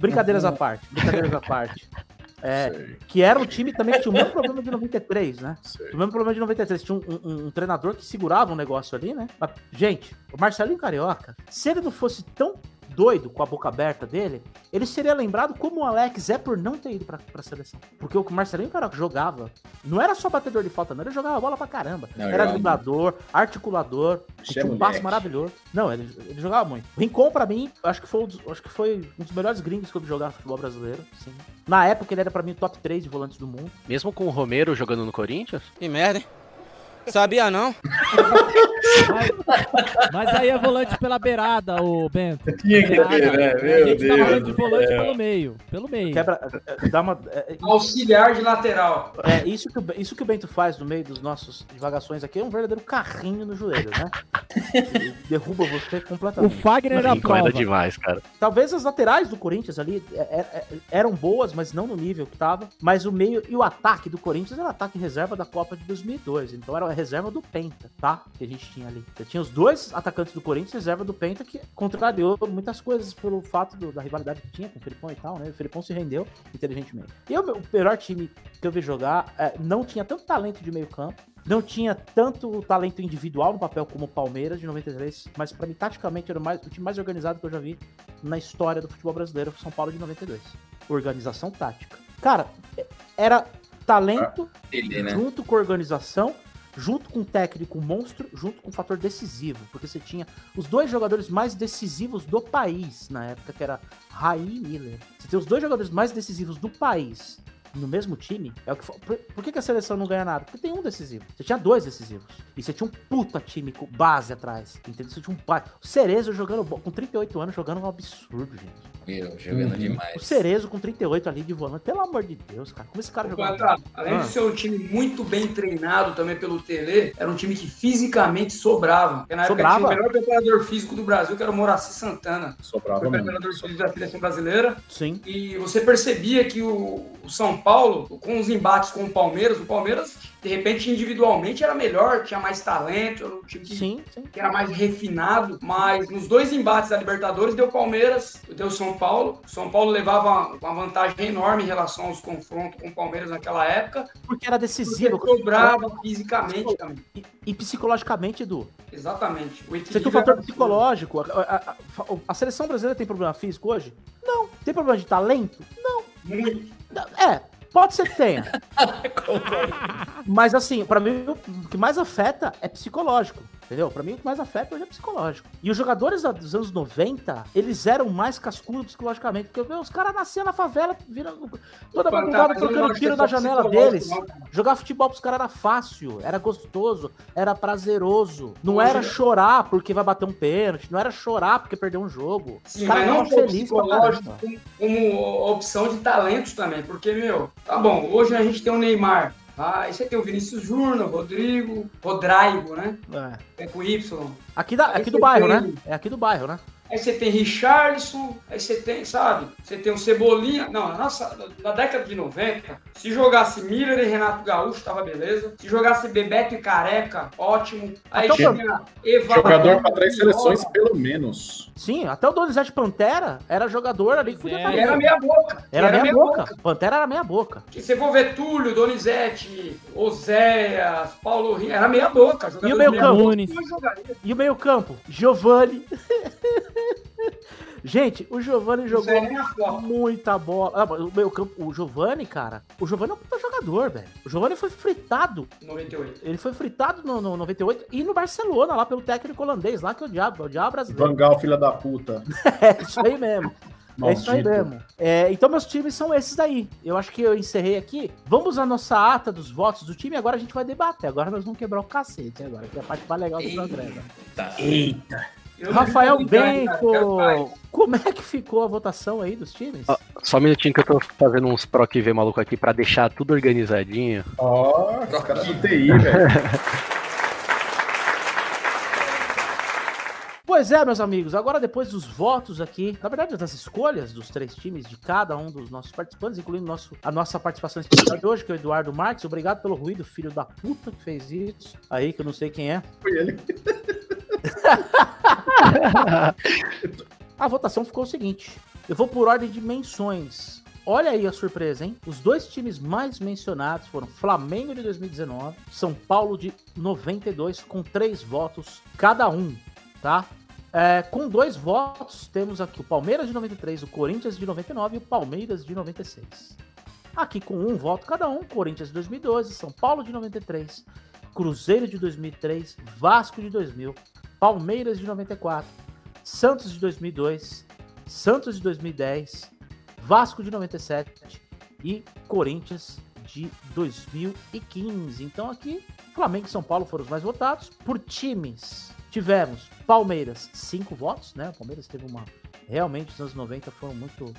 Brincadeiras à parte, brincadeiras à parte. É, Sei, que era um time também que tinha o mesmo problema de 93, né? sei. O mesmo problema de 93. Tinha um, um- um treinador que segurava um negócio ali, né? Mas, gente, o Marcelinho Carioca, se ele não fosse tão doido com a boca aberta dele, ele seria lembrado como o Alex é por não ter ido pra, pra seleção. Porque o Marcelinho, cara, jogava. Não era só batedor de falta, não. Ele jogava bola pra caramba. Não, era driblador, articulador. Ixi, tinha é um passe maravilhoso. Não, ele, ele jogava muito. O Rincon, pra mim, acho que, foi, um dos- acho que foi um dos melhores gringos que eu vi jogar no futebol brasileiro. Sim. Na época, ele era pra mim o top 3 de volantes do mundo. Mesmo com o Romero jogando no Corinthians? Que merda, hein? Sabia não? Mas, mas aí é volante pela beirada, o Bento. Tinha que ter, né? a Meu gente tá Deus falando de volante pelo meio. Pelo meio. Quebra. é, Dá uma. é, Auxiliar de lateral. É, isso que, o, isso que o Bento faz no meio dos nossos divagações aqui é um verdadeiro carrinho no joelho, né? Ele derruba você O completamente. Fagner era a prova. demais, cara. Talvez as laterais do Corinthians ali é, é, é, eram boas, mas não no nível que tava. Mas o meio e o ataque do Corinthians era o ataque reserva da Copa de 2002. Então era a reserva do Penta, tá? Que a gente tinha ali. Você tinha os dois atacantes do Corinthians, reserva do Penta, que contrariou muitas coisas pelo fato do- da rivalidade que tinha com o Felipão e tal, né? O Felipão se rendeu inteligentemente. E o, meu- o melhor time que eu vi jogar é, não tinha tanto talento de meio campo. Não tinha tanto talento individual no papel como o Palmeiras de 93, mas pra mim, taticamente, era o, mais, o time mais organizado que eu já vi na história do futebol brasileiro, São Paulo de 92. Organização tática. Cara, é- era talento Ele, né? junto com organização, junto com um técnico monstro, junto com um fator decisivo, porque você tinha os dois jogadores mais decisivos do país na época, que era Raí e Miller. Você tem os dois jogadores mais decisivos do país no mesmo time, é o que por, por que, que a seleção não ganha nada? Porque tem um decisivo. Você tinha dois decisivos. E você tinha um puta time com base atrás. Entendeu? Você tinha um pai. O Cerezo jogando com 38 anos jogando um absurdo, gente. Meu, jogando Uhum. demais. O Cerezo com 38 ali de volante. Pelo amor de Deus, cara. Como esse cara? Quatro, além Ah. de ser um time muito bem treinado também pelo Tele, era um time que fisicamente sobrava. Porque na época Sobrava. tinha o melhor preparador físico do Brasil, que era o Moraci Santana. Sobrava Foi mesmo. preparador físico da seleção brasileira. Sim. E você percebia que o, o São Paulo, com os embates com o Palmeiras, o Palmeiras, de repente, individualmente era melhor, tinha mais talento, era um time que, Sim, sim. que era mais refinado, mas nos dois embates da Libertadores deu Palmeiras, deu São Paulo. São Paulo levava uma vantagem enorme em relação aos confrontos com o Palmeiras naquela época, Porque era porque decisivo. cobrava fisicamente também. E, e psicologicamente, Edu. Exatamente. Você tem um fator psicológico. A, a- a- a seleção brasileira tem problema físico hoje? Não. Tem problema de talento? Muito. Não. É, pode ser que tenha. Mas assim, pra mim, o que mais afeta é psicológico. Entendeu? Pra mim, o que mais afeta hoje é psicológico. E os jogadores dos anos 90, eles eram mais cascudos psicologicamente. Porque meu, os caras nasciam na favela, viram toda madrugada trocando tiro na janela deles. Jogar futebol pros caras era fácil, era gostoso, era prazeroso. Não Hoje- era chorar porque vai bater um pênalti, não era chorar porque perdeu um jogo. Sim, mas não pra psicológico, como opção de talentos também, porque, meu, tá bom, hoje a gente tem o Neymar, tá? aí você tem o Vinícius Júnior, Rodrigo, Rodrigo, né? É. É com Y. Aqui, da, aqui do bairro, tem- né? É aqui do bairro, né? Aí você tem Richarlison, aí você tem, sabe? Você tem o Cebolinha. Não, na, nossa, na década de 90, se jogasse Miller e Renato Gaúcho, tava beleza. Se jogasse Bebeto e Careca, ótimo. Aí Até o tinha Eva Jogador para três seleções, pelo menos. Sim, até o Donizete Pantera era jogador ali que podia É. estar era meia boca. Era, E meia boca. Pantera era meia boca. Se você for ver Túlio, Donizete, Oséias, Paulo Rinho, era meia boca. E o meio campo? boca. E o meio-campo? Giovani. Gente, o Giovani jogou aí muita bola. Ah, o meio campo, o Giovani, cara, o Giovani é um puta jogador, velho. O Giovani foi fritado. 98. Ele foi fritado no, no 98 e no Barcelona, lá pelo técnico holandês, lá que é o diabo, é o diabo brasileiro. Vangal, filha da puta. É isso aí mesmo. É isso aí Maldito. mesmo. É, então, meus times são esses daí. Eu acho que eu encerrei aqui. Vamos à nossa ata dos votos do time. Agora a gente vai debater. Agora nós vamos quebrar o cacete. Agora, que é a parte mais legal do programa. Tá. Eu Rafael. Bento, como é que ficou a votação aí dos times? Ó, Só um minutinho que eu tô fazendo uns proc V maluco aqui pra deixar tudo organizadinho. Ó, os caras do TI, velho. Pois é, meus amigos, agora depois dos votos aqui, na verdade das escolhas dos três times de cada um dos nossos participantes, incluindo nosso, a nossa participação especial de hoje, que é o Eduardo Marques. Obrigado pelo ruído, filho da puta que fez isso. Aí, que eu não sei quem é. Foi ele. A votação ficou o seguinte: eu vou por ordem de menções. Olha aí a surpresa, hein? Os dois times mais mencionados foram Flamengo de 2019, São Paulo de 92, com três votos cada um, tá? É, com dois votos, temos aqui o Palmeiras de 93, o Corinthians de 99 e o Palmeiras de 96. Aqui com um voto cada um, Corinthians de 2012, São Paulo de 93, Cruzeiro de 2003, Vasco de 2000, Palmeiras de 94, Santos de 2002, Santos de 2010, Vasco de 97 e Corinthians de 2015. Então aqui, Flamengo e São Paulo foram os mais votados. Por times, tivemos Palmeiras, cinco votos, né? O Palmeiras teve uma. Realmente, os anos 90 foram muito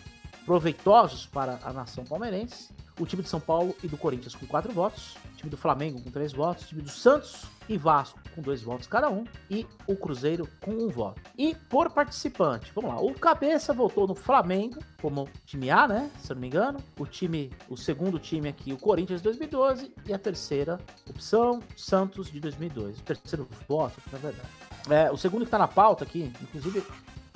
proveitosos para a nação palmeirense. O time de São Paulo e do Corinthians com quatro votos. O time do Flamengo com três votos. O time do Santos e Vasco com dois votos cada um. E o Cruzeiro com um voto. E por participante, vamos lá. O Cabeça votou no Flamengo como time A, né? Se eu não me engano. O time, o segundo time aqui, o Corinthians de 2012. E a terceira opção, Santos de 2002. O terceiro voto, na verdade. É, o segundo que tá na pauta aqui, inclusive,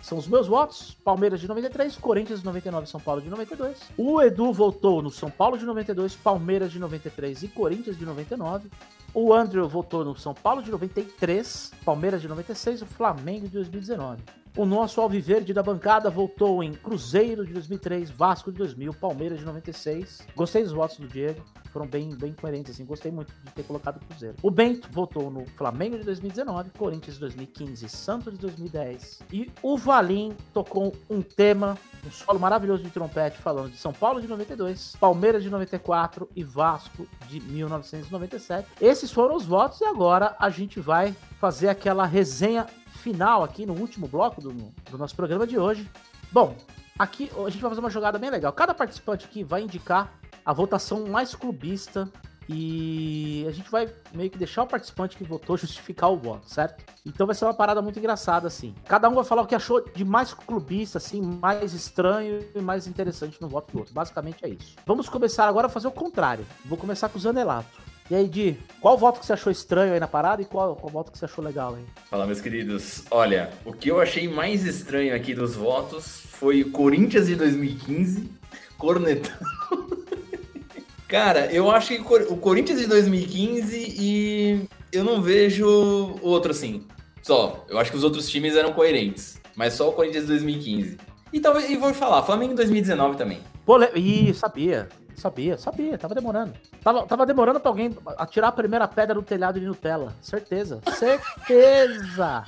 são os meus votos. Palmeiras de 93, Corinthians de 99, São Paulo de 92. O Edu votou no São Paulo de 92, Palmeiras de 93 e Corinthians de 99. O Andrew votou no São Paulo de 93, Palmeiras de 96 e o Flamengo de 2019. O nosso Alviverde da bancada votou em Cruzeiro de 2003, Vasco de 2000, Palmeiras de 96. Gostei dos votos do Diego, foram bem, bem coerentes, assim. Gostei muito de ter colocado o Cruzeiro. O Bento votou no Flamengo de 2019, Corinthians de 2015, Santos de 2010. E o Valim tocou um tema, um solo maravilhoso de trompete, falando de São Paulo de 92, Palmeiras de 94 e Vasco de 1997. Esses foram os votos e agora a gente vai fazer aquela resenha final aqui no último bloco do, do nosso programa de hoje. Bom, aqui a gente vai fazer uma jogada bem legal. Cada participante aqui vai indicar a votação mais clubista e a gente vai meio que deixar o participante que votou justificar o voto, certo? Então vai ser uma parada muito engraçada, assim. Cada um vai falar o que achou de mais clubista, assim, mais estranho e mais interessante no voto do outro. Basicamente é isso. Vamos começar agora a fazer o contrário. Vou começar com o Zanelato. E aí, Di, qual voto que você achou estranho aí na parada e qual, qual voto que você achou legal aí? Fala, meus queridos. Olha, o que eu achei mais estranho aqui dos votos foi o Corinthians de 2015 cornetando. Cara, eu acho que o Corinthians de 2015 e eu não vejo outro assim. Só, eu acho que os outros times eram coerentes, mas só o Corinthians de 2015. E talvez, e vou falar, Flamengo em 2019 também. Pô, Ih, sabia. Sabia, sabia, tava demorando. Tava, tava demorando pra alguém atirar a primeira pedra no telhado de Nutella. Certeza. Certeza.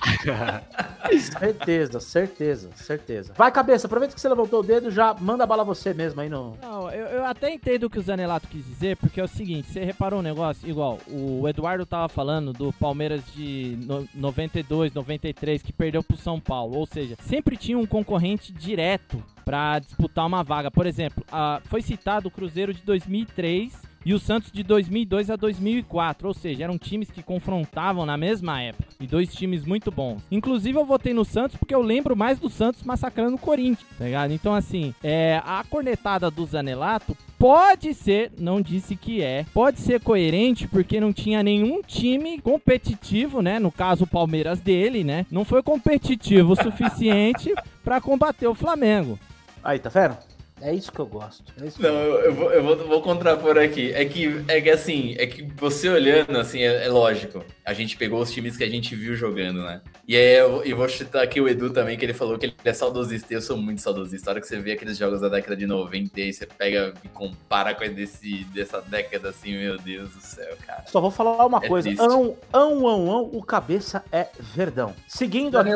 certeza, certeza, certeza. Vai, cabeça, aproveita que você levantou o dedo já manda bala você mesmo aí no. Não, eu, eu até entendo o que o Zanelato quis dizer, porque é o seguinte: você reparou um negócio, igual, o Eduardo tava falando do Palmeiras de no, 92, 93, que perdeu pro São Paulo. Ou seja, sempre tinha um concorrente direto para disputar uma vaga. Por exemplo, foi citado o Cruzeiro de 2003 e o Santos de 2002 a 2004, ou seja, eram times que confrontavam na mesma época e dois times muito bons. Inclusive eu votei no Santos porque eu lembro mais do Santos massacrando o Corinthians, tá ligado? Então assim, é, a cornetada do Zanelato pode ser, não disse que é, pode ser coerente porque não tinha nenhum time competitivo, né? No caso o Palmeiras dele, né? Não foi competitivo o suficiente para combater o Flamengo. Aí, tá vendo? É isso que eu gosto. É não, eu, eu, vou, eu vou, vou contrapor aqui. É que, é que assim, é que você olhando, assim, é, é, lógico. A gente pegou os times que a gente viu jogando, né? E aí eu, eu vou citar aqui o Edu também, que ele falou que ele é saudosista. Eu sou muito saudosista. A hora que você vê aqueles jogos da década de 90 e você pega e compara com desse, dessa década, assim, meu Deus do céu, cara. Só vou falar uma é coisa. Ão, ão, ão, ão, o cabeça é verdão. Seguindo aqui.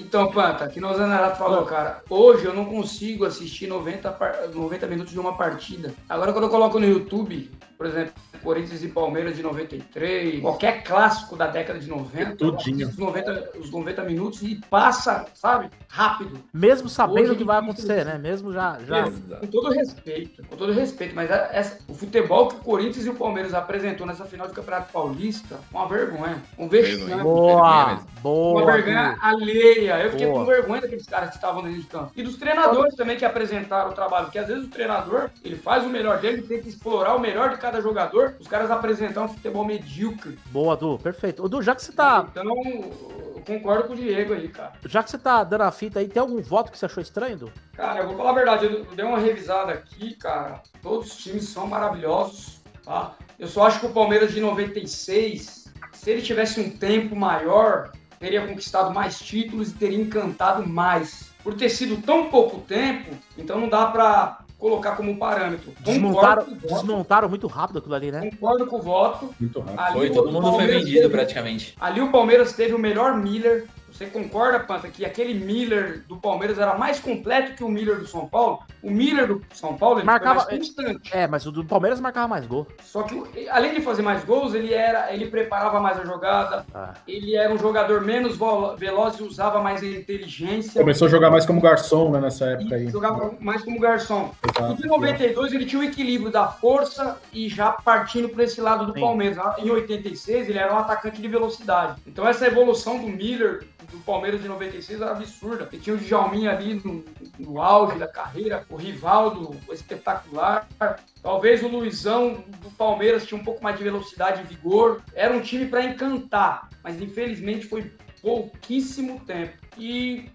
então, Panta, que nós Zanerato falou, cara hoje eu não consigo assistir 90, 90 minutos de uma partida. Agora, quando eu coloco no YouTube, por exemplo, Corinthians e Palmeiras de 93, qualquer clássico da década de 90, Tudinho. Os 90, os 90 minutos e passa, sabe, rápido. Mesmo sabendo o que vai acontecer, né? Mesmo já. já... Com todo respeito, com todo respeito, mas essa, o futebol que o Corinthians e o Palmeiras apresentou nessa final do Campeonato Paulista, uma vergonha. Um vexame. Boa, boa. Uma vergonha alheia. Eu fiquei boa. com vergonha daqueles caras que estavam dentro de campo. E dos treinadores também que apresentaram o trabalho, porque às vezes o treinador, ele faz o melhor dele, tem que explorar o melhor de cada jogador, os caras apresentam um futebol medíocre. Boa, Du, perfeito. Du, já que você tá. Então, eu concordo com o Diego aí, cara. Já que você tá dando a fita aí, tem algum voto que você achou estranho, Du? Cara, eu vou falar a verdade, eu dei uma revisada aqui, cara. Todos os times são maravilhosos, tá? Eu só acho que o Palmeiras de 96 se ele tivesse um tempo maior, teria conquistado mais títulos e teria encantado mais. Por ter sido tão pouco tempo, então não dá pra colocar como parâmetro. Desmontaram, com desmontaram muito rápido aquilo ali, né? concordo com o voto. Muito rápido. Ali Foi, todo mundo foi Palmeiras vendido teve- praticamente. Ali o Palmeiras teve o melhor Miller. Você concorda, Panta, que aquele Miller do Palmeiras era mais completo que o Miller do São Paulo? O Miller do São Paulo ele Marcava- mais constante. É, mas o do Palmeiras marcava mais gol. Só que, além de fazer mais gols, ele era, ele preparava mais a jogada, Ah. ele era um jogador menos veloz e usava mais a inteligência. Começou a jogar mais como garçom, né, nessa época aí. Jogava mais como garçom. Exato. E de 92 ele tinha o equilíbrio da força e já partindo para esse lado do Sim. Palmeiras. Em 86 ele era um atacante de velocidade. Então essa evolução do Miller do Palmeiras de 96 era absurda. Ele tinha o Djalminha ali no, no auge da carreira, o Rivaldo espetacular. Talvez o Luizão do Palmeiras tinha um pouco mais de velocidade e vigor. Era um time para encantar, mas infelizmente foi pouquíssimo tempo. E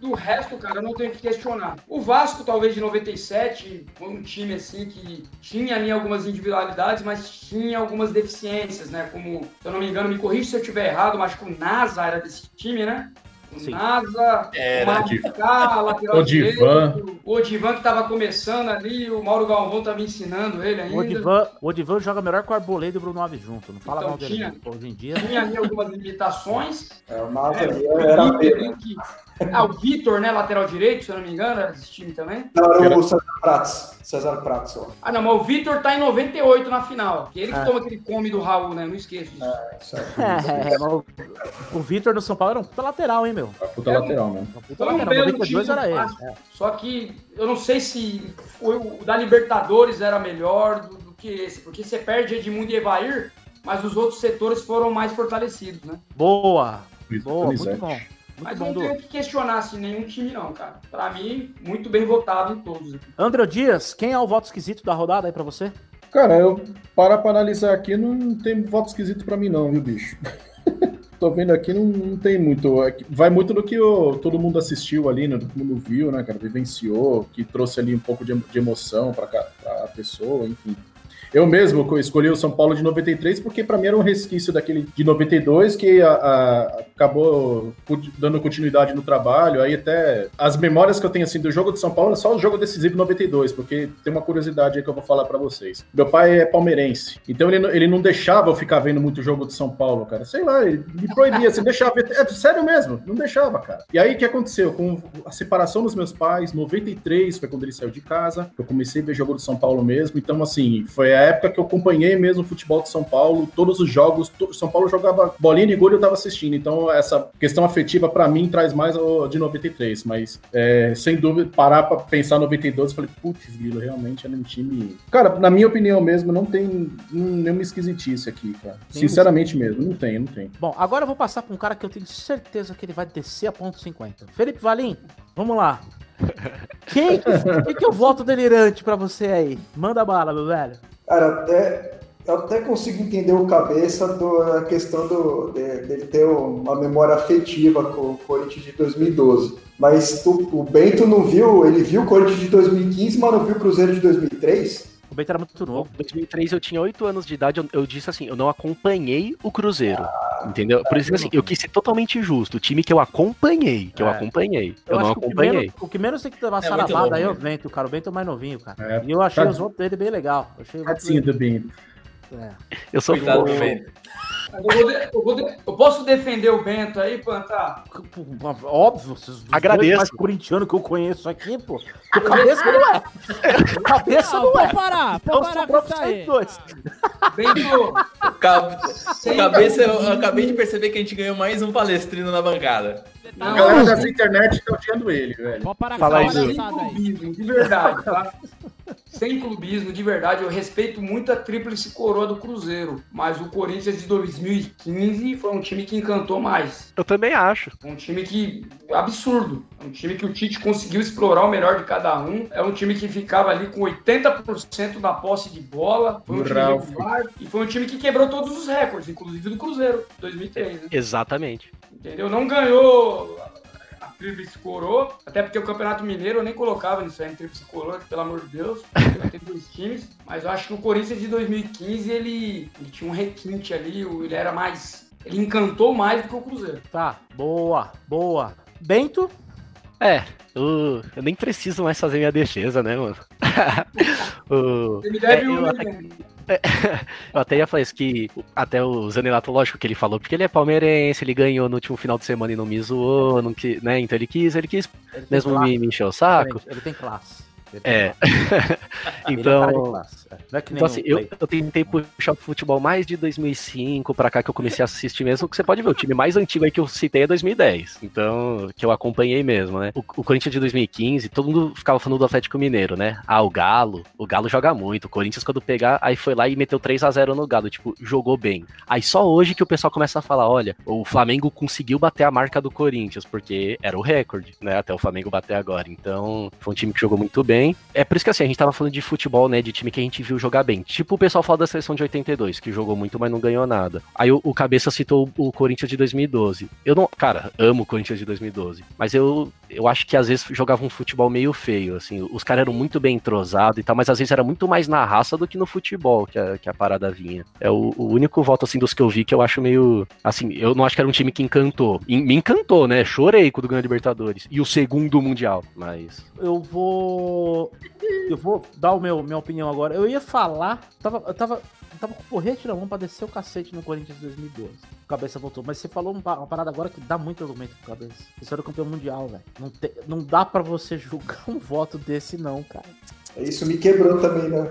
do resto, cara, eu não tenho que questionar. O Vasco, talvez de 97, foi um time assim que tinha ali algumas individualidades, mas tinha algumas deficiências, né? Como, se eu não me engano, me corrija se eu estiver errado, mas acho que o NASA era desse time, né? O Sim. NASA, Era. Maricá, lateral Odivan. direito, o Odivan que estava começando ali, o Mauro Galvão estava ensinando ele ainda. O Odivan, o Odivan joga melhor que o Arboleda e o Bruno Alves junto. Não fala Então, mal dele. tinha-. Hoje em dia. Tinha ali algumas limitações, É, o Nasa ali O era hein, que- Ah, o Vitor, né, lateral direito, se eu não me engano, era desse time também. Não, era o César Prates. César Prates, ó. Ah, não, mas o Vitor tá em 98 na final. Que ele que Ah. toma aquele come do Raul, né? Não esqueço disso. Certo. É, mas o, o Vitor no São Paulo era um puta lateral, hein, meu? A puta lateral, né? Um puta um lateral. belo 92 time era do ele. É. Só que eu não sei se foi o da Libertadores era melhor do, do que esse. Porque você perde Edmundo e Evair, mas os outros setores foram mais fortalecidos, né? Boa! Boa, muito bom. Muito Mas bom, não tenho que questionar assim, nenhum time, não, cara. Pra mim, muito bem votado em todos. André Dias, quem é o voto esquisito da rodada aí pra você? Cara, eu parar pra analisar aqui, não tem voto esquisito pra mim, não, viu, bicho? Tô vendo aqui, não, não tem muito. é Vai muito do que o- todo mundo assistiu ali, né? Todo mundo viu, né, cara? Vivenciou, que trouxe ali um pouco de, de emoção pra, pra pessoa, enfim. Eu mesmo escolhi o São Paulo de 93 porque pra mim era um resquício daquele de 92 que a- a- acabou dando continuidade no trabalho. Aí até as memórias que eu tenho assim do jogo de São Paulo é só o jogo decisivo 92, porque tem uma curiosidade aí que eu vou falar pra vocês. Meu pai é palmeirense, então ele, ele não deixava eu ficar vendo muito jogo de São Paulo, cara. Sei lá, ele me proibia, você deixava. É sério mesmo, não deixava, cara. E aí o que aconteceu? Com a separação dos meus pais, 93 foi quando ele saiu de casa, eu comecei a ver jogo de São Paulo mesmo. Então, assim, foi a época que eu acompanhei mesmo o futebol de São Paulo, todos os jogos. São Paulo jogava bolinha e gol e eu tava assistindo. Então, essa questão afetiva pra mim traz mais o de 93. Mas, é, sem dúvida, parar pra pensar 92, eu falei, putz, Guilo, realmente era um time. Cara, na minha opinião mesmo, não tem nenhuma esquisitice aqui, cara. Sinceramente mesmo, não tem, não tem. Bom, agora eu vou passar pra um cara que eu tenho certeza que ele vai descer a ponto 50. Felipe Valim, vamos lá. Quem, quem que é o voto delirante pra você aí? Manda bala, meu velho. Cara, até, eu até consigo entender o cabeça da questão do, de- dele ter uma memória afetiva com o Corinthians de 2012. Mas tu- o Bento não viu, ele viu o Corinthians de 2015, mas não viu o Cruzeiro de 2003? O Bento era muito Em novo. 2003 eu tinha 8 anos de idade, eu, eu disse assim, eu não acompanhei o Cruzeiro, entendeu? Por isso que assim, eu quis ser totalmente justo, o time que eu acompanhei, que eu É. acompanhei, eu, não acho que o que, acompanhei. menos, o que menos tem que levar É novo, aí é o né? Bento, cara. O Bento é mais novinho, cara. É, E eu achei Tá- os votos dele bem legal. Eu achei Tadinho do Bento. É. Eu sou Coitado Eu, vou de- eu vou de- eu posso defender o Bento aí, Panta? Óbvio, vocês Agradeço. mais corintiano que eu conheço aqui, pô. Cabeça não é. Cabeça Não, não é. pode parar, Então pode parar sobrou com isso aí. dois. Bento, Ca- sem Cabeça, eu acabei de perceber que a gente ganhou mais um palestrino na bancada. A Não, galera das internet tá odiando ele, velho. Pode parar com Fala aí, sem palhaçada aí. clubismo, de verdade, tá? Sem clubismo, de verdade, eu respeito muito a tríplice coroa do Cruzeiro, mas o Corinthians de 2015 foi um time que encantou mais. Eu também acho. Um time que. absurdo. Um time que o Tite conseguiu explorar o melhor de cada um. É um time que ficava ali com 80% da posse de bola. Foi um time Ralf. regular. E foi um time que quebrou todos os recordes, inclusive do Cruzeiro, 2003. Né? Exatamente. Entendeu? Não ganhou tríplice coroa, até porque o Campeonato Mineiro eu nem colocava nisso aí, em tríplice coroa, pelo amor de Deus, tem dois times, mas eu acho que o Corinthians de 2015, ele, ele tinha um requinte ali, ele era mais, ele encantou mais do que o Cruzeiro. Tá, boa, boa. Bento? É, eu, eu nem preciso mais fazer minha defesa, né, mano? o, Ele me deve é, um eu, milhão. eu até ia falar isso, que até o Zanelato, lógico que ele falou, porque ele é palmeirense, ele ganhou no último final de semana e não me zoou, não que, né? Então ele quis, ele quis Ele mesmo me, me encher o saco. Ele tem classe. É. então. É, Então, assim, eu, eu tentei puxar o futebol mais de 2005 pra cá que eu comecei a assistir mesmo, que você pode ver, o time mais antigo aí que eu citei é 2010, então, que eu acompanhei mesmo, né? O, o Corinthians de 2015, todo mundo ficava falando do Atlético Mineiro, né? Ah, o Galo, o Galo joga muito, o Corinthians quando pegar, aí foi lá e meteu 3 a 0 no Galo, tipo, jogou bem. Aí só hoje que o pessoal começa a falar, olha, o Flamengo conseguiu bater a marca do Corinthians, porque era o recorde, né? Até o Flamengo bater agora, então, foi um time que jogou muito bem. É por isso que assim, a gente tava falando de futebol, né, de time que a gente viu jogar bem. Tipo o pessoal fala da seleção de 82, que jogou muito, mas não ganhou nada. Aí o, o Cabeça citou o, Corinthians de 2012. Eu não, cara, amo o Corinthians de 2012, mas eu, eu acho que às vezes jogava um futebol meio feio, assim, os caras eram muito bem entrosados e tal, mas às vezes era muito mais na raça do que no futebol que a, que a parada vinha. É o, o único voto, assim, dos que eu vi que eu acho meio, assim, eu não acho que era um time que encantou. Em- me encantou, né, chorei quando ganhou a Libertadores. E o segundo Mundial, mas... Eu vou. Eu vou dar o meu, minha opinião agora. Eu ia falar. Tava, eu tava. Eu tava com o porrete na mão pra descer o cacete no Corinthians de 2012. O cabeça voltou. Mas você falou uma, parada agora que dá muito argumento pro cabeça. Você era o campeão mundial, velho. Não, não dá pra você julgar um voto desse, não, cara. Isso me quebrou também, né?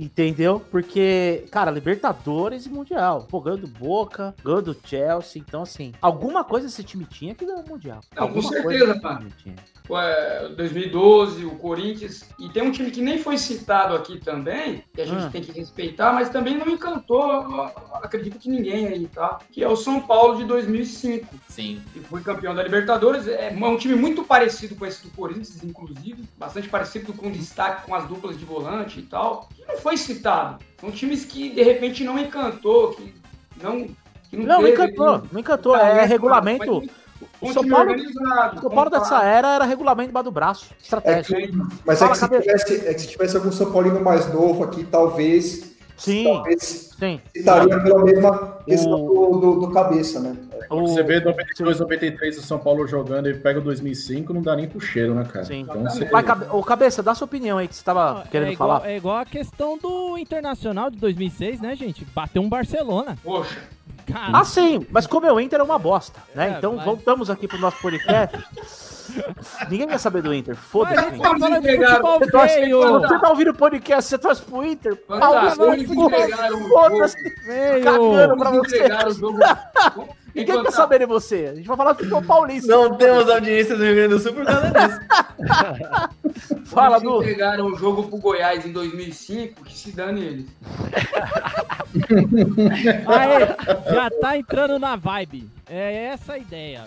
Entendeu? Porque, cara, Libertadores e Mundial. Pô, ganhou do Boca, ganhou do Chelsea. Então, assim, alguma coisa esse time tinha que ganhou o Mundial. Não, com alguma certeza, coisa esse pá. time tinha. é, 2012, o Corinthians, e tem um time que nem foi citado aqui também, que a gente Ah. tem que respeitar, mas também não encantou, acredito que ninguém aí, tá? Que é o São Paulo de 2005, Sim. que foi campeão da Libertadores. É um time muito parecido com esse do Corinthians, inclusive, bastante parecido com destaque com as duplas de volante e tal, que não foi citado. São times que, de repente, não encantou, que não... Que Não, não teve encantou, não encantou. É regulamento. Um São Paulo- O São Paulo dessa era era regulamento debaixo do braço. É Estratégia. que- mas Fala, é, que se tivesse, é que se tivesse algum São Paulino mais novo aqui, talvez, Sim, talvez sim. citaria pela mesma questão O- do, do, do cabeça, né? O- Você vê 92, 93 o São Paulo jogando e pega o 2005, não dá nem pro cheiro, né, cara? Sim. Então, você... Vai, cabe... Ô, cabeça, dá sua opinião aí que você tava Não, querendo é igual, falar. É igual a questão do Internacional de 2006, né, gente? Bateu um Barcelona. Poxa, Cara, Ah, sim, mas como é o Inter é uma bosta, né? É, então mas- voltamos aqui pro nosso podcast. Ninguém quer saber do Inter, foda-se. tá Você, torce- você tá ouvindo o podcast, você torce pro Inter? Mas Pau tá, no seu onde cu, entregaram o Foda-se, cagando pra você. o jogo. Ninguém quer Enquanto- saber de você. A gente vai falar do futebol paulista. Não temos audiência do Rio Grande do Sul por causa disso. Fala, Quando Du. entregaram o jogo pro Goiás em 2005, que se dane eles. Aí, já tá entrando na vibe. É essa a ideia.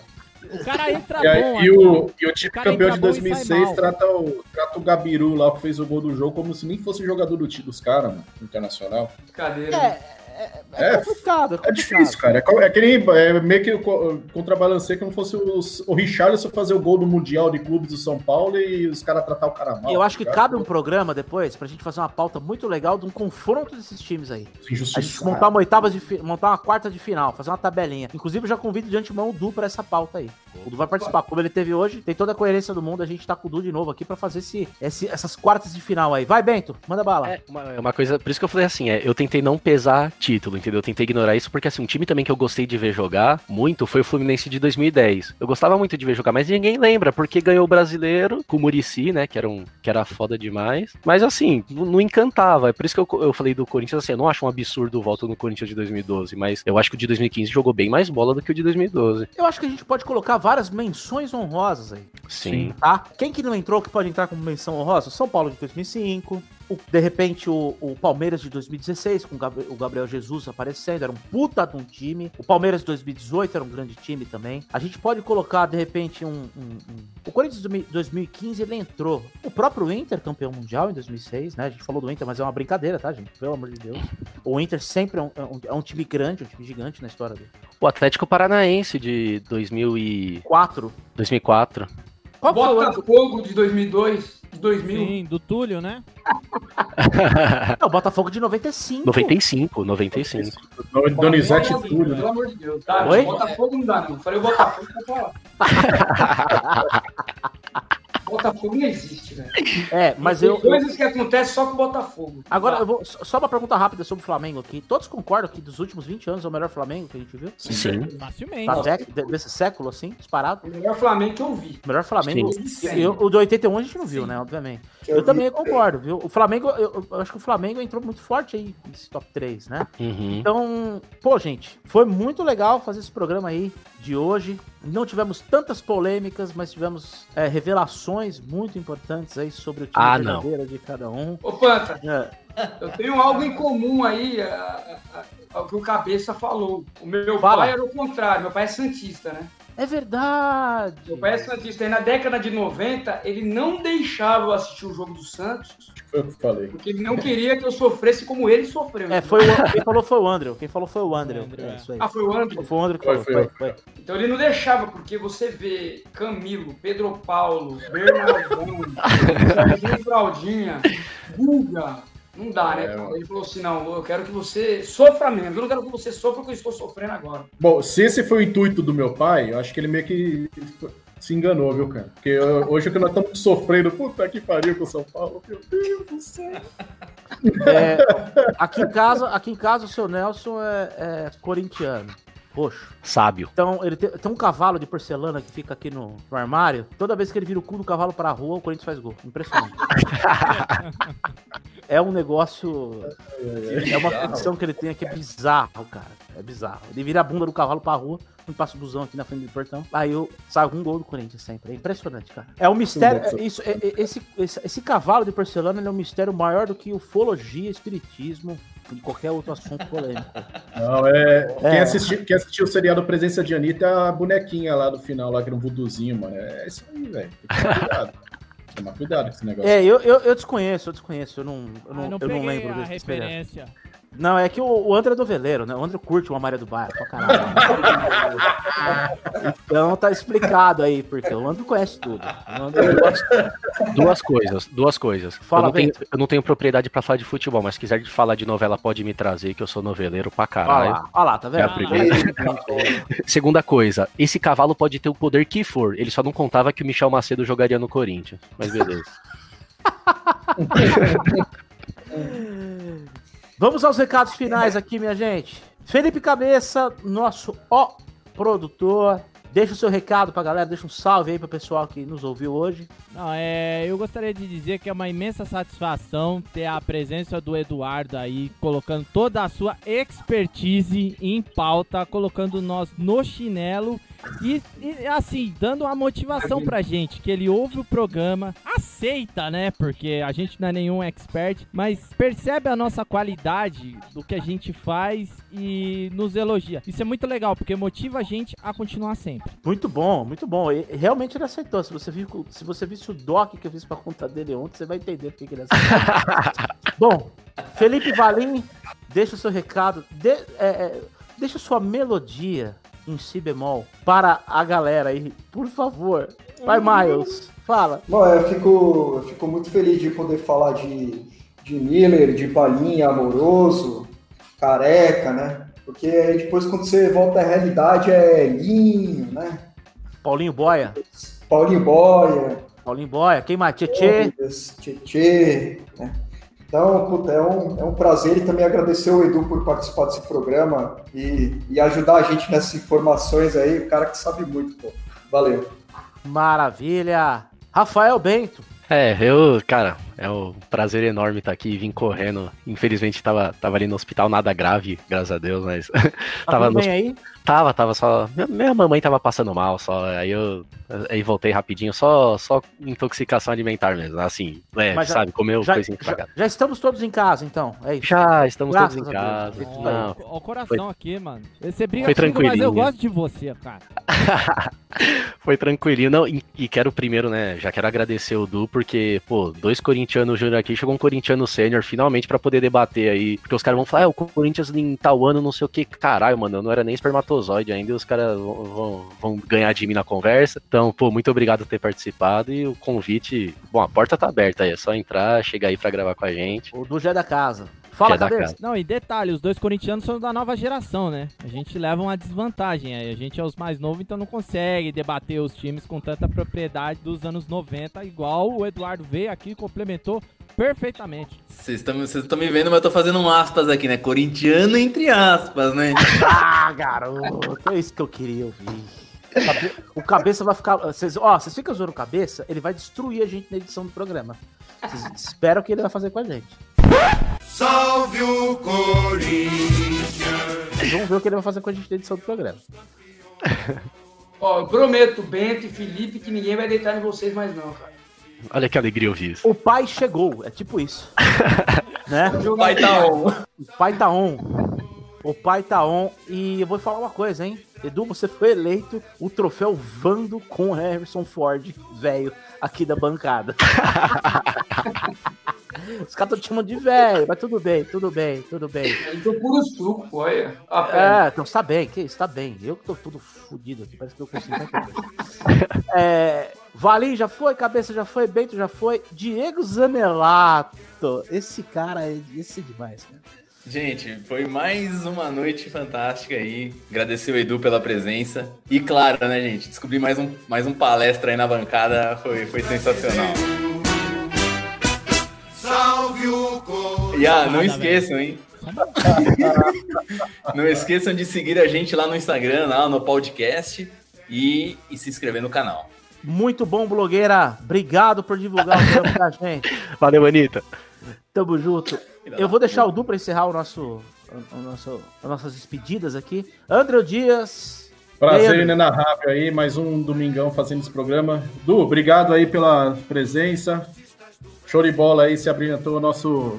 O cara entra E, aí- bom e o, e o time O campeão de entra bom e sai 2006 mal. trata o, trata o Gabiru lá, que fez o gol do jogo, como se nem fosse jogador do time dos caras, mano, internacional. Brincadeira. É, é, é complicado, é É complicado. difícil, cara. É, é que nem é meio que co- contrabalancei como fosse o, o Richarlison fazer o gol do Mundial de Clubes do São Paulo e os caras tratar o cara mal. Eu acho que tá ligado? cabe um programa depois pra gente fazer uma pauta muito legal de um confronto desses times aí. A gente Injustiçado. montar uma oitava de montar uma quarta de final, fazer uma tabelinha. Inclusive, eu já convido de antemão o Du pra essa pauta aí. O Du vai participar. Como ele teve hoje, tem toda a coerência do mundo. A gente tá com o Du de novo aqui pra fazer esse, esse- essas quartas de final aí. Vai, Bento, manda bala. É uma, é uma coisa, por isso que eu falei assim, é, eu tentei não pesar título, entendeu? Eu tentei ignorar isso, porque assim, um time também que eu gostei de ver jogar muito foi o Fluminense de 2010. Eu gostava muito de ver jogar, mas ninguém lembra, porque ganhou o brasileiro com o Murici, né? Que era, um, que era foda demais. Mas assim, não, não encantava. É por isso que eu, eu falei do Corinthians assim, eu não acho um absurdo o voto no Corinthians de 2012, mas eu acho que o de 2015 jogou bem mais bola do que o de 2012. Eu acho que a gente pode colocar várias menções honrosas aí, Sim. tá? Quem que não entrou que pode entrar como menção honrosa? São Paulo de 2005, o- de repente o, o Palmeiras de 2016, com o Gab- o Gabriel Jesus aparecendo, era um puta de um time. O Palmeiras de 2018 era um grande time também. A gente pode colocar, de repente, um. um- um- O Corinthians de 2015 ele entrou. O próprio Inter, campeão mundial em 2006, né? A gente falou do Inter, mas é uma brincadeira, tá, gente? Pelo amor de Deus. O Inter sempre é um, é um- é um time grande, um time gigante na história dele. O Atlético Paranaense de 2000 e... Quatro. 2004. Qual foi o ano? Botafogo de 2002, de 2000. Sim, do Túlio, né? Não, o Botafogo de 95. 95, 95. Donizete Pelo Túlio, né? Pelo amor de Deus. Tá, Oi? Botafogo não dá, não. Falei o Botafogo falar. Botafogo não existe, velho. É, mas Tem eu. eu- coisas que acontecem só com o Botafogo. Agora, Tá. eu vou. Só uma pergunta rápida sobre o Flamengo aqui. Todos concordam que dos últimos 20 anos é o melhor Flamengo que a gente viu? Sim. Facilmente. Tá, dec- de- desse século, assim, disparado? O melhor Flamengo que eu vi. O melhor Flamengo. Sim. Eu- o do 81 a gente não viu, né? Obviamente. Eu, vi. também concordo, viu? O Flamengo, eu, eu acho que o Flamengo entrou muito forte aí nesse top 3, né? Uhum. Então, pô, gente, foi muito legal fazer esse programa aí de hoje. Não tivemos tantas polêmicas, mas tivemos é, revelações muito importantes aí sobre o time Ah, verdadeiro de cada um. Ô, Panta, É, eu tenho algo em comum aí ao que o Cabeça falou. O meu Fala. pai era o contrário. Meu pai é Santista, né? É verdade. Meu pai é Santista. E na década de 90, ele não deixava eu assistir o jogo do Santos, Foi o que eu falei. porque ele não queria que eu sofresse como ele sofreu. É, foi o, quem falou foi o André. Quem falou foi o André. É é. Ah, foi o André? Foi o André que Foi, falou. foi Foi, eu. foi. Então ele não deixava, porque você vê Camilo, Pedro Paulo, Bernardão, Fraldinha, Guga, não dá, né? É, mano. ele falou assim, não, eu quero que você sofra mesmo, eu não quero que você sofra o que eu estou sofrendo agora. Bom, se esse foi o intuito do meu pai, eu acho que ele meio que se enganou, viu, cara? Porque eu- hoje que nós estamos sofrendo, puta que pariu com o São Paulo, meu Deus do céu. É, aqui, em casa, aqui em casa o seu Nelson é, é corintiano. Roxo. Sábio. Então, ele tem, tem um cavalo de porcelana que fica aqui no, no armário. Toda vez que ele vira o cu do cavalo pra rua, o Corinthians faz gol. Impressionante. é um negócio. É uma condição que ele tem aqui, é bizarro, cara. É bizarro. Ele vira a bunda do cavalo pra rua, quando passa o busão aqui na frente do portão. Aí eu saio um gol do Corinthians sempre. É impressionante, cara. É um mistério. é isso, é- é- esse, esse, esse cavalo de porcelana é um mistério maior do que ufologia, espiritismo e qualquer outro assunto polêmico. Não, é. Quem, É. assistiu, quem assistiu o seriado Presença de Anitta é a bonequinha lá do final, lá que era um vuduzinho, mano. É isso aí, velho. Tem que tomar cuidado. Tomar cuidado com esse negócio. É, eu, eu, eu desconheço, eu desconheço. Eu não, eu Ah, não, não eu não lembro a desse experiência. Não, é que o, o André é do veleiro, né? O André curte uma Maria do Bairro pra caralho. então tá explicado aí, porque o André conhece tudo. O André Duas coisas, duas coisas. Fala, eu, não tenho, eu não tenho propriedade pra falar de futebol, mas se quiser falar de novela, pode me trazer, que eu sou noveleiro pra Olha caralho. lá, olha lá, tá É vendo? a primeira. Segunda coisa, esse cavalo pode ter o poder que for. Ele só não contava que o Michel Macedo jogaria no Corinthians. Mas beleza. Vamos aos recados finais aqui, minha gente. Felipe Cabeça, nosso ó produtor. Deixa o seu recado pra galera, deixa um salve aí pro pessoal que nos ouviu hoje. Não, é, eu gostaria de dizer que é uma imensa satisfação ter a presença do Eduardo aí, colocando toda a sua expertise em pauta, colocando nós no chinelo e, e, assim, dando uma motivação pra gente, que ele ouve o programa, aceita, né, porque a gente não é nenhum expert, mas percebe a nossa qualidade do que a gente faz e nos elogia. Isso é muito legal, porque motiva a gente a continuar sempre. Muito bom, muito bom. E, realmente ele aceitou. Se você, viu, se você visse o doc que eu fiz pra conta dele ontem, você vai entender por que que ele aceitou. bom, Felipe Valim, deixa o seu recado. De, é, é, deixa sua melodia em si bemol para a galera aí, por favor. Vai, Miles, fala. Bom, eu fico, eu fico muito feliz de poder falar de, de Miller, de Palinha, Amoroso, Careca, né? Porque aí depois quando você volta à realidade é Linho, né? Paulinho Boia. Paulinho Boia, Paulinho Boia, quem mais? Tietê. Tietê, né? Então, puta, é um, é um prazer e também agradecer o Edu por participar desse programa e, e ajudar a gente nessas informações aí, o cara que sabe muito, pô. Valeu. Maravilha. Rafael Bento. É, eu, cara, É um prazer enorme estar aqui e vim correndo. Infelizmente tava, tava ali no hospital, nada grave, graças a Deus, mas. Tá tava tudo no bem aí? Tava, tava só. Minha, minha mamãe tava passando mal, só. Aí eu aí voltei rapidinho, só, só intoxicação alimentar mesmo. Assim, leve, Mas já- sabe? Comeu Já, coisinha já, já estamos todos em casa, então. É isso. Já, estamos Graças todos em casa. Deus. Não, Ó, o coração aqui, mano. Você briga Foi comigo, mas eu gosto de você, cara. Foi tranquilinho. Não, e, e quero primeiro, né? Já quero agradecer o Du, porque, pô, dois corintianos júnior aqui, chegou um corintiano sênior finalmente pra poder debater aí. Porque os caras vão falar, ah, o Corinthians em tal ano, não sei o que. Caralho, mano, eu não era nem espermatozoide ainda os caras vão, vão- ganhar de mim na conversa. Então, pô, muito obrigado por ter participado e o convite. Bom, a porta tá aberta aí, é só entrar, chegar aí pra gravar com a gente. O do Gé da casa. Fala, é casa. Não, e detalhe, os dois corintianos são da nova geração, né? A gente leva uma desvantagem aí. A gente é os mais novos, então não consegue debater os times com tanta propriedade dos anos 90, igual o Eduardo veio aqui e complementou perfeitamente. Vocês estão vocês estão me vendo, mas eu tô fazendo um aspas aqui, né? Corintiano entre aspas, né? Ah, garoto, é isso que eu queria ouvir. O cabeça vai ficar. Vocês, ó, vocês ficam zoando o cabeça, ele vai destruir a gente na edição do programa. Vocês esperam o que ele vai fazer com a gente. Salve o Corinthians. Vão ver o que ele vai fazer com a gente edição do programa. Ó, eu prometo, Bento e Felipe, que ninguém vai deitar em vocês mais não, cara. Olha que alegria ouvir isso. O pai chegou, é tipo isso. né? O pai tá on. O pai tá on. O pai tá on. E eu vou falar uma coisa, hein? Edu, você foi eleito o troféu Vando com Harrison Ford, velho, aqui da bancada. Os caras estão te chamando de velho, mas tudo bem, tudo bem, tudo bem. Eu tô puro suco, olha. A perna. É, então tá bem, que isso, tá bem. Eu que tô tudo fudido aqui, parece que eu consigo. É, Valim já foi, Cabeça já foi, Bento já foi, Diego Zanelato. Esse cara, é- esse é demais, cara. Gente, foi mais uma noite fantástica aí. Agradecer o Edu pela presença. E claro, né, gente? Descobrir mais um, mais um palestra aí na bancada foi, foi sensacional. Salve o Corinthians. E ah, não esqueçam, hein? não esqueçam de seguir a gente lá no Instagram, lá no podcast e, e se inscrever no canal. Muito bom, blogueira. Obrigado por divulgar o trampo da gente. Valeu, Anitta. Tamo junto. Eu vou deixar o Du pra encerrar o nosso, o nosso, as nossas despedidas aqui. André Dias. Prazer Pedro. inenarrável aí, mais um domingão fazendo esse programa. Du, obrigado aí pela presença. Show de bola aí, se abrilhantou o nosso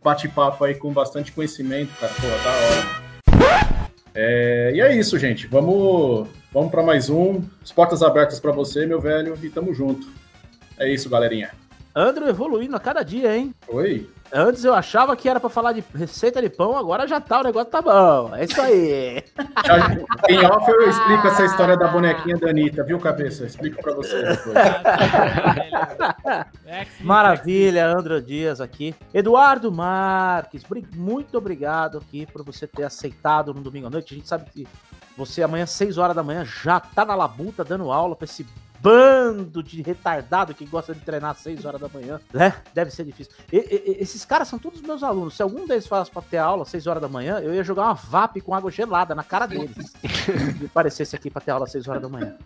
bate-papo aí com bastante conhecimento, cara. Pô, da hora. É, e é isso, gente. Vamos, vamos para mais um. As portas abertas para você, meu velho, e tamo junto. É isso, galerinha. André evoluindo a cada dia, hein? Oi. Antes eu achava que era pra falar de receita de pão, agora já tá, o negócio tá bom. É isso aí. Em off eu explico essa história da bonequinha da Anitta, viu, cabeça? Eu explico para você depois. Maravilha, André Dias aqui. Eduardo Marques, muito obrigado aqui por você ter aceitado no domingo à noite. A gente sabe que você amanhã, 6 horas da manhã, já tá na labuta dando aula pra esse bando de retardado que gosta de treinar às 6 horas da manhã, né? Deve ser difícil. E- e- esses caras são todos meus alunos. Se algum deles falasse pra ter aula às 6 horas da manhã, eu ia jogar uma VAP com água gelada na cara deles. Se aparecesse aqui pra ter aula às 6 horas da manhã.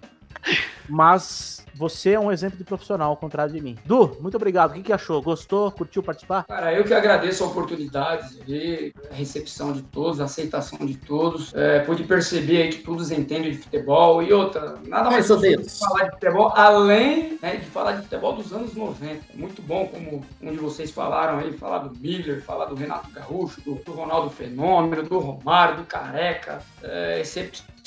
Mas você é um exemplo de profissional, ao contrário de mim. Du, muito obrigado. O que, que achou? Gostou? Curtiu participar? Cara, eu que agradeço a oportunidade, ali, a recepção de todos, a aceitação de todos. É, pude perceber aí que todos entendem de futebol e outra, nada mais a justo do que falar de futebol, além né, de falar de futebol dos anos 90. É muito bom, como um de vocês falaram aí, falar do Miller, falar do Renato Gaúcho, do, do Ronaldo Fenômeno, do Romário, do Careca. É excepcional.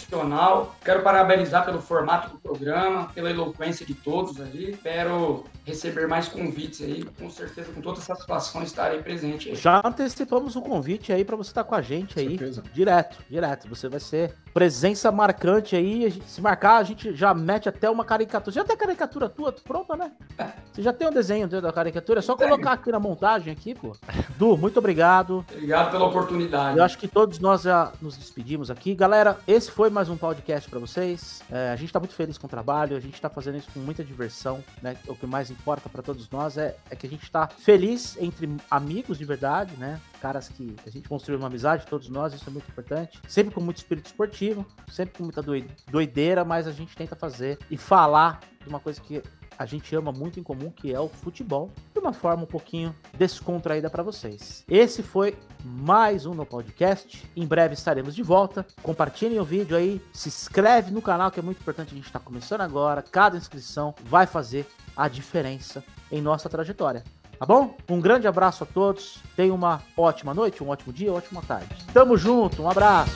Quero parabenizar pelo formato do programa, pela eloquência de todos ali. Espero receber mais convites aí, com certeza, com toda satisfação estarei presente aí. Já antecipamos o convite aí pra você estar com a gente aí. Certeza. Direto, direto. Você vai ser presença marcante aí. Gente- Se marcar, a gente já mete até uma caricatura. Já tem a caricatura tua pronta, né? Você já tem o desenho dentro da caricatura. É só colocar aqui na montagem aqui, pô. Du, muito obrigado. Obrigado pela oportunidade. Eu acho que todos nós já nos despedimos aqui. Galera, esse foi mais um podcast pra vocês. É, a gente tá muito feliz com o trabalho, a gente tá fazendo isso com muita diversão, né? O que mais importa pra todos nós é, é que a gente tá feliz entre amigos de verdade, né? Caras que a gente construiu uma amizade, todos nós, isso é muito importante. Sempre com muito espírito esportivo, sempre com muita doi- doideira, mas a gente tenta fazer e falar de uma coisa que a gente ama muito em comum, que é o futebol, de uma forma um pouquinho descontraída para vocês. Esse foi mais um no podcast. Em breve estaremos de volta. Compartilhem o vídeo aí, se inscreve no canal, que é muito importante. A gente está começando agora. Cada inscrição vai fazer a diferença em nossa trajetória. Tá bom? Um grande abraço a todos. Tenham uma ótima noite, um ótimo dia, uma ótima tarde. Tamo junto, um abraço.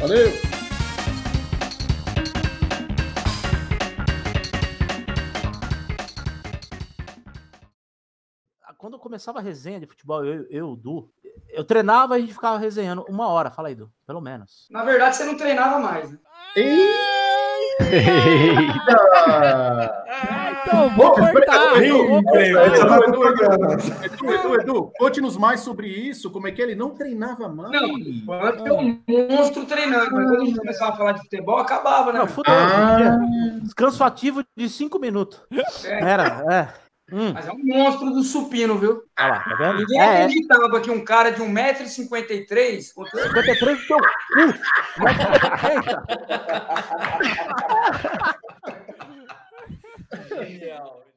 Valeu! Quando eu começava a resenha de futebol, eu, eu o Du, eu treinava e a gente ficava resenhando uma hora. Fala aí, Du, pelo menos. Na verdade, você não treinava mais, né? Eita! Então, vou cortar. Edu, Edu, programa. Edu, conte-nos mais sobre isso. Como é que ele não treinava mais? Não, Quando é um monstro treinando, mas quando a gente começava a falar de futebol, acabava, né? Não, fudeu. Ah. Descanso ativo de 5 minutos. É, Era, é. Hum. Mas é um monstro do supino, viu? Olha lá, tá vendo? Ninguém é, é. acreditava é. que um cara de 1,53m. Contra... 53 do teu cu! Genial.